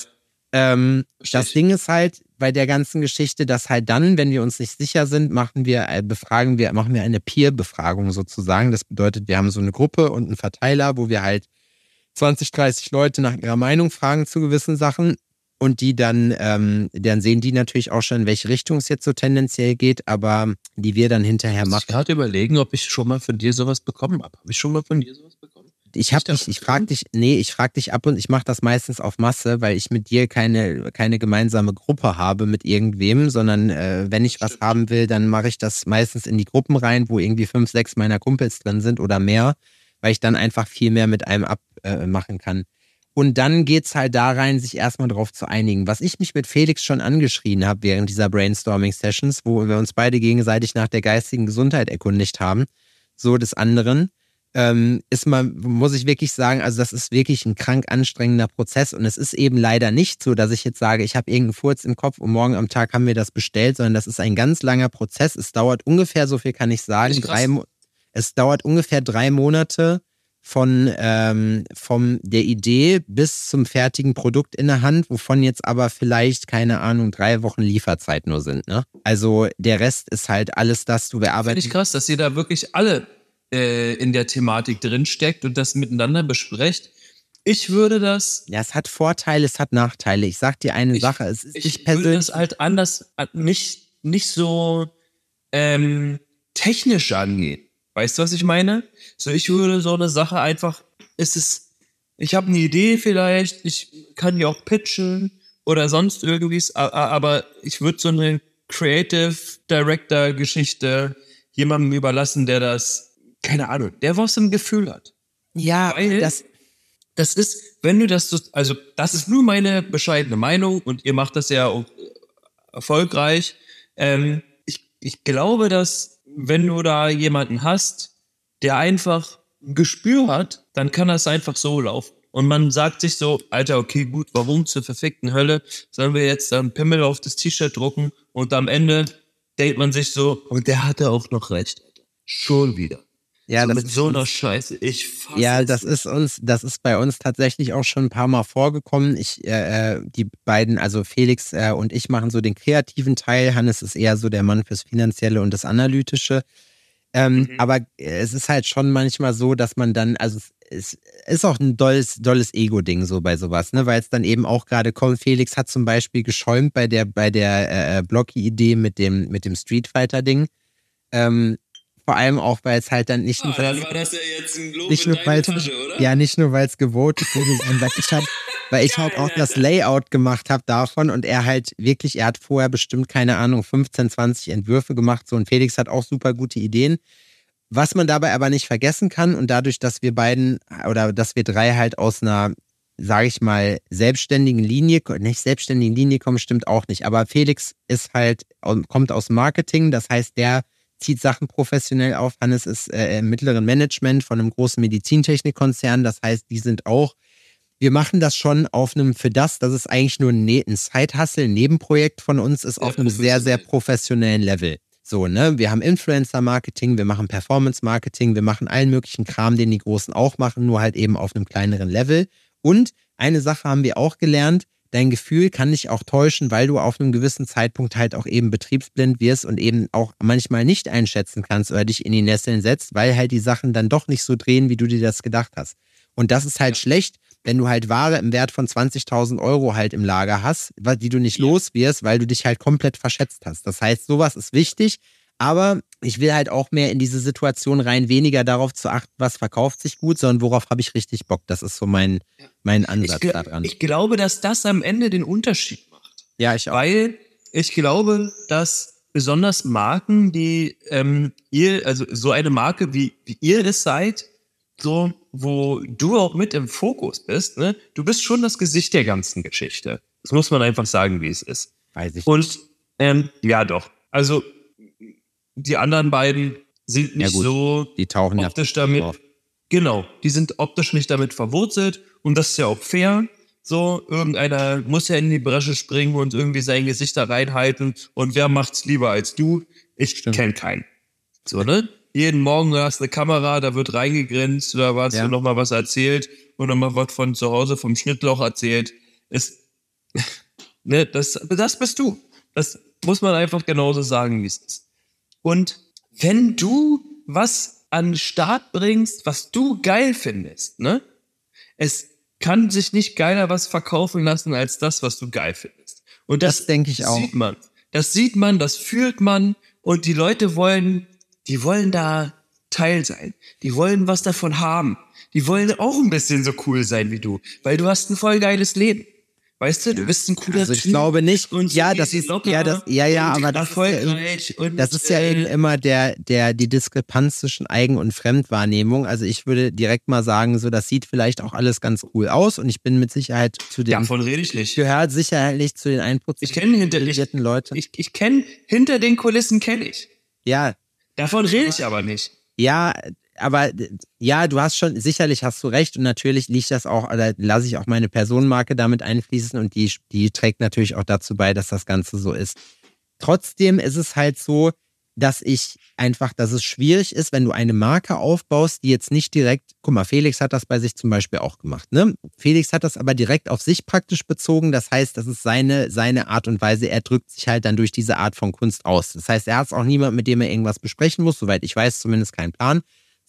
Ähm, das Ding ist halt bei der ganzen Geschichte, dass halt dann, wenn wir uns nicht sicher sind, machen wir, äh, befragen wir, machen wir eine Peer-Befragung sozusagen. Das bedeutet, wir haben so eine Gruppe und einen Verteiler, wo wir halt 20, 30 Leute nach ihrer Meinung fragen zu gewissen Sachen. und die dann, ähm, dann sehen die natürlich auch schon, in welche Richtung es jetzt so tendenziell geht, aber die wir dann hinterher Ich machen. gerade überlegen, ob ich schon mal von dir sowas bekommen habe. Habe ich schon mal von dir sowas bekommen? Ich hab Nicht dich, ich frage dich, nee, ich frage dich ab und ich mache das meistens auf Masse, weil ich mit dir keine, keine gemeinsame Gruppe habe mit irgendwem, sondern äh, wenn ich was haben will, dann mache ich das meistens in die Gruppen rein, wo irgendwie fünf, sechs meiner Kumpels drin sind oder mehr, weil ich dann einfach viel mehr mit einem abmachen äh, machen kann. Und dann geht's halt da rein, sich erstmal drauf zu einigen. Was ich mich mit Felix schon angeschrien habe während dieser Brainstorming-Sessions, wo wir uns beide gegenseitig nach der geistigen Gesundheit erkundigt haben, so des anderen, ähm, ist man, muss ich wirklich sagen, also das ist wirklich ein krank anstrengender Prozess und es ist eben leider nicht so, dass ich jetzt sage, ich habe irgendeinen Furz im Kopf und morgen am Tag haben wir das bestellt, sondern das ist ein ganz langer Prozess. Es dauert ungefähr, so viel kann ich sagen, drei, es dauert ungefähr drei Monate von ähm, vom der Idee bis zum fertigen Produkt in der Hand, wovon jetzt aber vielleicht keine Ahnung drei Wochen Lieferzeit nur sind. Ne? Also der Rest ist halt alles das, du wir Finde ich krass, dass ihr da wirklich alle äh, in der Thematik drinsteckt und das miteinander besprecht. Ich würde das, Ja, es hat Vorteile, es hat Nachteile. Ich sag dir eine Ich- Sache, es ist ich nicht würde persönlich. das halt anders, äh, nicht, nicht so ähm, technisch angehen. Weißt du, was ich meine? So, ich würde so eine Sache einfach, es ist, ich habe eine Idee vielleicht, ich kann die auch pitchen oder sonst irgendwie, aber ich würde so eine Creative Director Geschichte jemandem überlassen, der das, keine Ahnung, der was im Gefühl hat. ja, weil- das, Das ist, wenn du das so, also das ist nur meine bescheidene Meinung und ihr macht das ja äh, erfolgreich. Ähm, ich, ich glaube, dass wenn du da jemanden hast, der einfach ein Gespür hat, dann kann das einfach so laufen. Und man sagt sich so, Alter, okay, gut, warum zur verfickten Hölle sollen wir jetzt dann Pimmel auf das T-Shirt drucken und am Ende denkt man sich so, und der hatte auch noch recht. Alter. Schon wieder. Ja, so das mit ist so einer Scheiße. Ich Ja, das ist uns, das ist bei uns tatsächlich auch schon ein paar Mal vorgekommen. Ich, äh, äh, die beiden, also Felix äh, und ich machen so den kreativen Teil. Hannes ist eher so der Mann fürs Finanzielle und das Analytische. Ähm, Mhm. Aber äh, es ist halt schon manchmal so, dass man dann, also es, es ist auch ein dolles, dolles Ego-Ding so bei sowas, ne? Weil es dann eben auch gerade kommt. Felix hat zum Beispiel geschäumt bei der, bei der äh, Blocky-Idee mit dem, mit dem Street Fighter-Ding. Ähm, vor allem auch, weil es halt dann nicht Ah, dann war das ja jetzt ein Lob nicht nur weil Tasche, oder? ja nicht nur weil es gewotet wurde, sondern weil ich halt, weil ich halt auch das Layout gemacht habe davon und er halt wirklich, er hat vorher bestimmt keine Ahnung 15, 20 Entwürfe gemacht so und Felix hat auch super gute Ideen. Was man dabei aber nicht vergessen kann und dadurch, dass wir beiden oder dass wir drei halt aus einer sage ich mal, selbstständigen Linie, nicht selbstständigen Linie kommen, stimmt auch nicht. Aber Felix ist halt, kommt aus Marketing, das heißt, der zieht Sachen professionell auf. Hannes ist äh, im mittleren Management von einem großen Medizintechnikkonzern. Das heißt, die sind auch, wir machen das schon auf einem, für das, das ist eigentlich nur ein, Ne- ein Side-Hustle, ein Nebenprojekt von uns, ist auf einem sehr, sehr professionell. professionellen Level. So, ne? Wir haben Influencer-Marketing, wir machen Performance-Marketing, wir machen allen möglichen Kram, den die Großen auch machen, nur halt eben auf einem kleineren Level. Und eine Sache haben wir auch gelernt, dein Gefühl kann dich auch täuschen, weil du auf einem gewissen Zeitpunkt halt auch eben betriebsblind wirst und eben auch manchmal nicht einschätzen kannst oder dich in die Nesseln setzt, weil halt die Sachen dann doch nicht so drehen, wie du dir das gedacht hast. Und das ist halt schlecht, wenn du halt Ware im Wert von 20.000 Euro halt im Lager hast, die du nicht los wirst, weil du dich halt komplett verschätzt hast. Das heißt, sowas ist wichtig, aber ich will halt auch mehr in diese Situation rein, weniger darauf zu achten, was verkauft sich gut, sondern worauf habe ich richtig Bock. Das ist so mein, mein Ich, Ansatz gl- daran. ich glaube, dass das am Ende den Unterschied macht. ja, ich auch. Weil ich glaube, dass besonders Marken, die ähm, ihr, also so eine Marke wie, wie ihr es seid, so, wo du auch mit im Fokus bist, ne? Du bist schon das Gesicht der ganzen Geschichte. Das muss man einfach sagen, wie es ist. Weiß ich. Und ähm, ja, doch. Also die anderen beiden sind nicht Ja, gut. so Die tauchen ja optisch damit. drauf. Genau, die sind optisch nicht damit verwurzelt und das ist ja auch fair. So, irgendeiner muss ja in die Bresche springen und irgendwie sein Gesicht da reinhalten. Und wer macht's lieber als du? Ich kenn keinen. So, ne? Jeden Morgen hast du eine Kamera, da wird reingegrinst, da hast Ja. du nochmal was erzählt und nochmal was von zu Hause vom Schnittloch erzählt. Es, ne, das, das bist du. Das muss man einfach genauso sagen, wie es ist. Und wenn du was an den Start bringst, was du geil findest, ne? Es kann sich nicht geiler was verkaufen lassen als das, was du geil findest. Und das, Das denke ich auch. sieht man. Das sieht man, das fühlt man und die Leute wollen, die wollen da Teil sein. Die wollen was davon haben. Die wollen auch ein bisschen so cool sein wie du, weil du hast ein voll geiles Leben. Weißt du, du bist ein cooler Also ich Typ glaube nicht. und ja, das ist locker ja das ja ja, aber das ist ja, und, das ist ja äh, eben immer der der die Diskrepanz zwischen Eigen- und Fremdwahrnehmung. Also ich würde direkt mal sagen, so das sieht vielleicht auch alles ganz cool aus und ich bin mit Sicherheit zu den Davon rede ich nicht. gehört sicherlich zu den 1% Ich kenne hinter ich, Leute. ich, ich kenne hinter den Kulissen kenne ich. Ja, Davon rede ich aber nicht. Ja, aber ja, du hast schon, sicherlich hast du recht und natürlich liegt das auch, oder lasse ich auch meine Personenmarke damit einfließen und die, die trägt natürlich auch dazu bei, dass das Ganze so ist. Trotzdem ist es halt so, dass ich einfach, dass es schwierig ist, wenn du eine Marke aufbaust, die jetzt nicht direkt, guck mal, Felix hat das bei sich zum Beispiel auch gemacht, ne? Felix hat das aber direkt auf sich praktisch bezogen. Das heißt, das ist seine, seine Art und Weise. Er drückt sich halt dann durch diese Art von Kunst aus. Das heißt, er hat auch niemand, mit dem er irgendwas besprechen muss, soweit ich weiß, zumindest keinen Plan.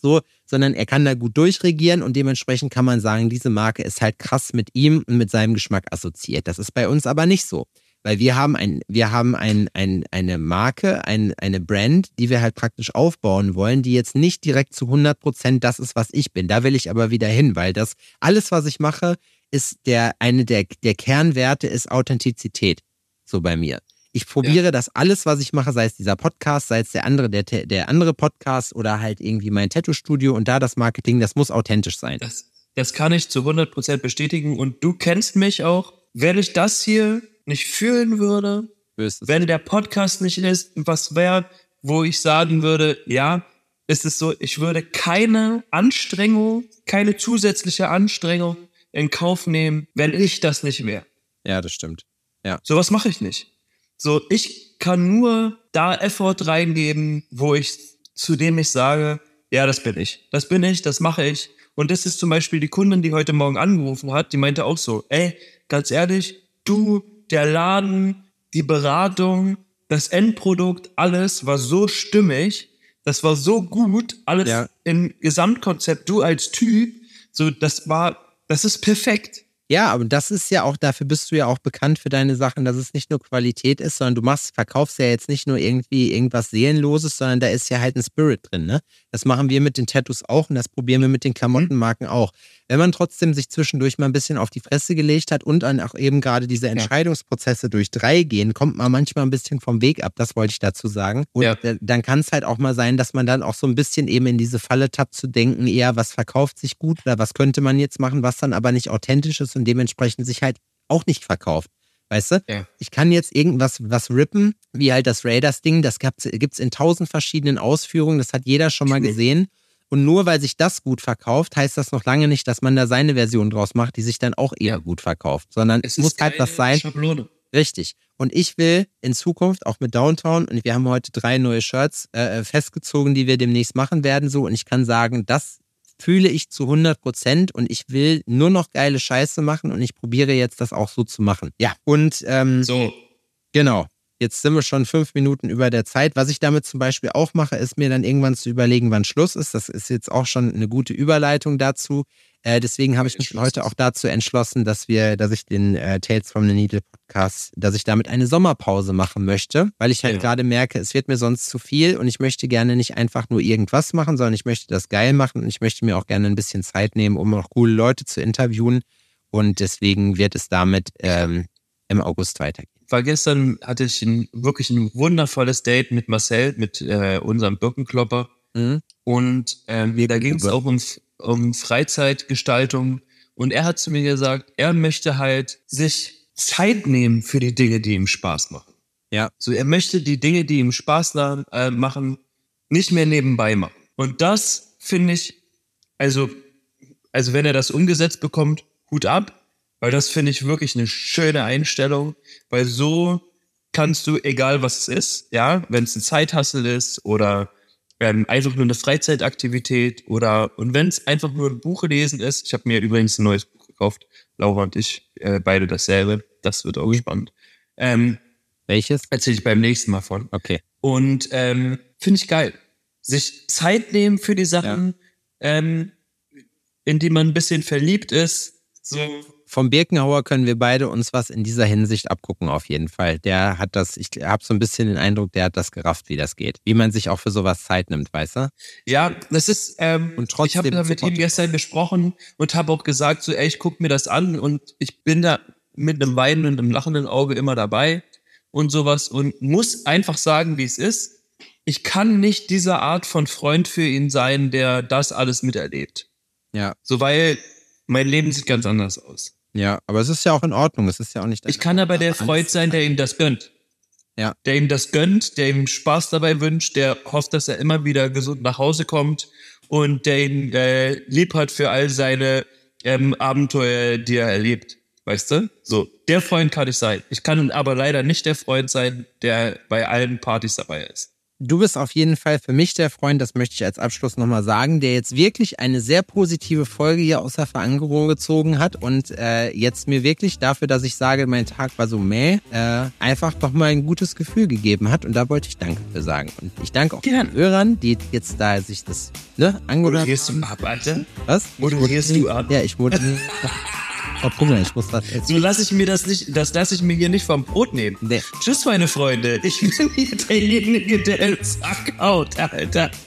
So, sondern er kann da gut durchregieren und dementsprechend kann man sagen, diese Marke ist halt krass mit ihm und mit seinem Geschmack assoziiert. Das ist bei uns aber nicht so. Weil wir haben ein, wir haben ein, ein, eine Marke, ein, eine Brand, die wir halt praktisch aufbauen wollen, die jetzt nicht direkt zu 100 Prozent das ist, was ich bin. Da will ich aber wieder hin, weil das, alles, was ich mache, ist der, eine der, der Kernwerte ist Authentizität. So bei mir. Ich probiere das alles, was ich mache, sei es dieser Podcast, sei es der andere, der, der andere Podcast oder halt irgendwie mein Tattoo-Studio und da das Marketing, das muss authentisch sein. Das, das kann ich zu 100% bestätigen und du kennst mich auch. Wenn ich das hier nicht fühlen würde, Böses. wenn der Podcast nicht ist, was wäre, wo ich sagen würde, ja, ist es so, ich würde keine Anstrengung, keine zusätzliche Anstrengung in Kauf nehmen, wenn ich das nicht wäre. Ja, das stimmt. Sowas mache ich nicht. So, ich kann nur da Effort reingeben, wo ich, zu dem ich sage, ja, das bin ich. Das bin ich, das mache ich. Und das ist zum Beispiel die Kundin, die heute Morgen angerufen hat, die meinte auch so, ey, ganz ehrlich, du, der Laden, die Beratung, das Endprodukt, alles war so stimmig, das war so gut, alles Ja. im Gesamtkonzept, du als Typ, so, das war, das ist perfekt. Ja, aber das ist ja auch, dafür bist du ja auch bekannt für deine Sachen, dass es nicht nur Qualität ist, sondern du machst, verkaufst ja jetzt nicht nur irgendwie irgendwas Seelenloses, sondern da ist ja halt ein Spirit drin, ne? Das machen wir mit den Tattoos auch und das probieren wir mit den Klamottenmarken auch. Wenn man trotzdem sich zwischendurch mal ein bisschen auf die Fresse gelegt hat und dann auch eben gerade diese Entscheidungsprozesse durch drei gehen, kommt man manchmal ein bisschen vom Weg ab, das wollte ich dazu sagen. Und Ja. dann kann es halt auch mal sein, dass man dann auch so ein bisschen eben in diese Falle tappt zu denken, eher was verkauft sich gut oder was könnte man jetzt machen, was dann aber nicht authentisch ist und dementsprechend sich halt auch nicht verkauft. Weißt du? Ja. Ich kann jetzt irgendwas was rippen, wie halt das Raiders-Ding, das gibt es in tausend verschiedenen Ausführungen, das hat jeder schon mal gesehen. Und nur weil sich das gut verkauft, heißt das noch lange nicht, dass man da seine Version draus macht, die sich dann auch eher Ja. gut verkauft. Sondern es, muss halt was sein, Schablone. Richtig. Und ich will in Zukunft auch mit Downtown, und wir haben heute drei neue Shirts äh, festgezogen, die wir demnächst machen werden, so. Und ich kann sagen, das fühle ich zu 100 Prozent und ich will nur noch geile Scheiße machen und ich probiere jetzt das auch so zu machen. Ja. Und ähm, So, Genau. Jetzt sind wir schon fünf Minuten über der Zeit. Was ich damit zum Beispiel auch mache, ist mir dann irgendwann zu überlegen, wann Schluss ist. Das ist jetzt auch schon eine gute Überleitung dazu. Äh, deswegen habe ich mich heute auch dazu entschlossen, dass wir, dass ich den äh, Tales from the Needle Podcast, dass ich damit eine Sommerpause machen möchte, weil ich halt Ja. gerade merke, es wird mir sonst zu viel und ich möchte gerne nicht einfach nur irgendwas machen, sondern ich möchte das geil machen und ich möchte mir auch gerne ein bisschen Zeit nehmen, um noch coole Leute zu interviewen. Und deswegen wird es damit ähm, im August weitergehen. Weil gestern hatte ich ein, wirklich ein wundervolles Date mit Marcel, mit äh, unserem Birkenklopper. Mhm. Und ähm, da ging es auch um, um Freizeitgestaltung. Und er hat zu mir gesagt, er möchte halt sich Zeit nehmen für die Dinge, die ihm Spaß machen. Ja. So, er möchte die Dinge, die ihm Spaß äh, machen, nicht mehr nebenbei machen. Und das finde ich, also, also wenn er das umgesetzt bekommt, Hut ab, weil das finde ich wirklich eine schöne Einstellung, weil so kannst du, egal was es ist, ja, wenn es ein Zeithassel ist oder ähm, einfach nur eine Freizeitaktivität oder und wenn es einfach nur ein Buch lesen ist, ich habe mir übrigens ein neues Buch gekauft, Laura und ich, äh, beide dasselbe, das wird auch spannend. Ähm, Welches? Erzähle ich beim nächsten Mal von. Okay. Und ähm, finde ich geil. Sich Zeit nehmen für die Sachen, ähm, in die man ein bisschen verliebt ist, So, Vom Birkenhauer können wir beide uns was in dieser Hinsicht abgucken, auf jeden Fall. Der hat das, ich habe so ein bisschen den Eindruck, der hat das gerafft, wie das geht. Wie man sich auch für sowas Zeit nimmt, weißt du? ja, das ist, ähm, Und trotzdem ich habe mit ihm gestern gesprochen und habe auch gesagt, so, ey, ich guck mir das an und ich bin da mit einem weinenden, einem lachenden Auge immer dabei und sowas und muss einfach sagen, wie es ist. Ich kann nicht diese Art von Freund für ihn sein, der das alles miterlebt. Ja, So, weil mein Leben sieht ganz anders aus. Ja, aber es ist ja auch in Ordnung. Es ist ja auch nicht. Ich kann aber der Freund sein, der ihm das gönnt. Ja. Der ihm das gönnt, der ihm Spaß dabei wünscht, der hofft, dass er immer wieder gesund nach Hause kommt und der ihn äh, lieb hat für all seine ähm, Abenteuer, die er erlebt. Weißt du? So, der Freund kann ich sein. Ich kann aber leider nicht der Freund sein, der bei allen Partys dabei ist. Du bist auf jeden Fall für mich der Freund, das möchte ich als Abschluss nochmal sagen, der jetzt wirklich eine sehr positive Folge hier aus der Verankerung gezogen hat und äh, jetzt mir wirklich dafür, dass ich sage, mein Tag war so mäh, äh, einfach doch mal ein gutes Gefühl gegeben hat und da wollte ich Danke für sagen. Und ich danke auch Gerne. den Hörern, die jetzt da sich das ne, angehört Moderierst du haben. ab, Alter? Was? Moderierst du ab? Ja, ich moderiere. Oh, guck mal, ich muss das jetzt. So lasse ich mir das nicht, das lasse ich mir hier nicht vom Brot nehmen. Nee. Tschüss, meine Freunde. Ich bin hier derjenige, der den Sack haut, Alter.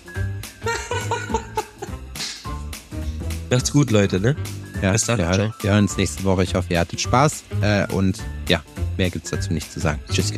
Macht's gut, Leute, ne? Ja, Bis dann, wir, wir hören uns nächste Woche. Ich hoffe, ihr hattet Spaß. Äh, und ja, mehr gibt's dazu nicht zu sagen. Tschüss.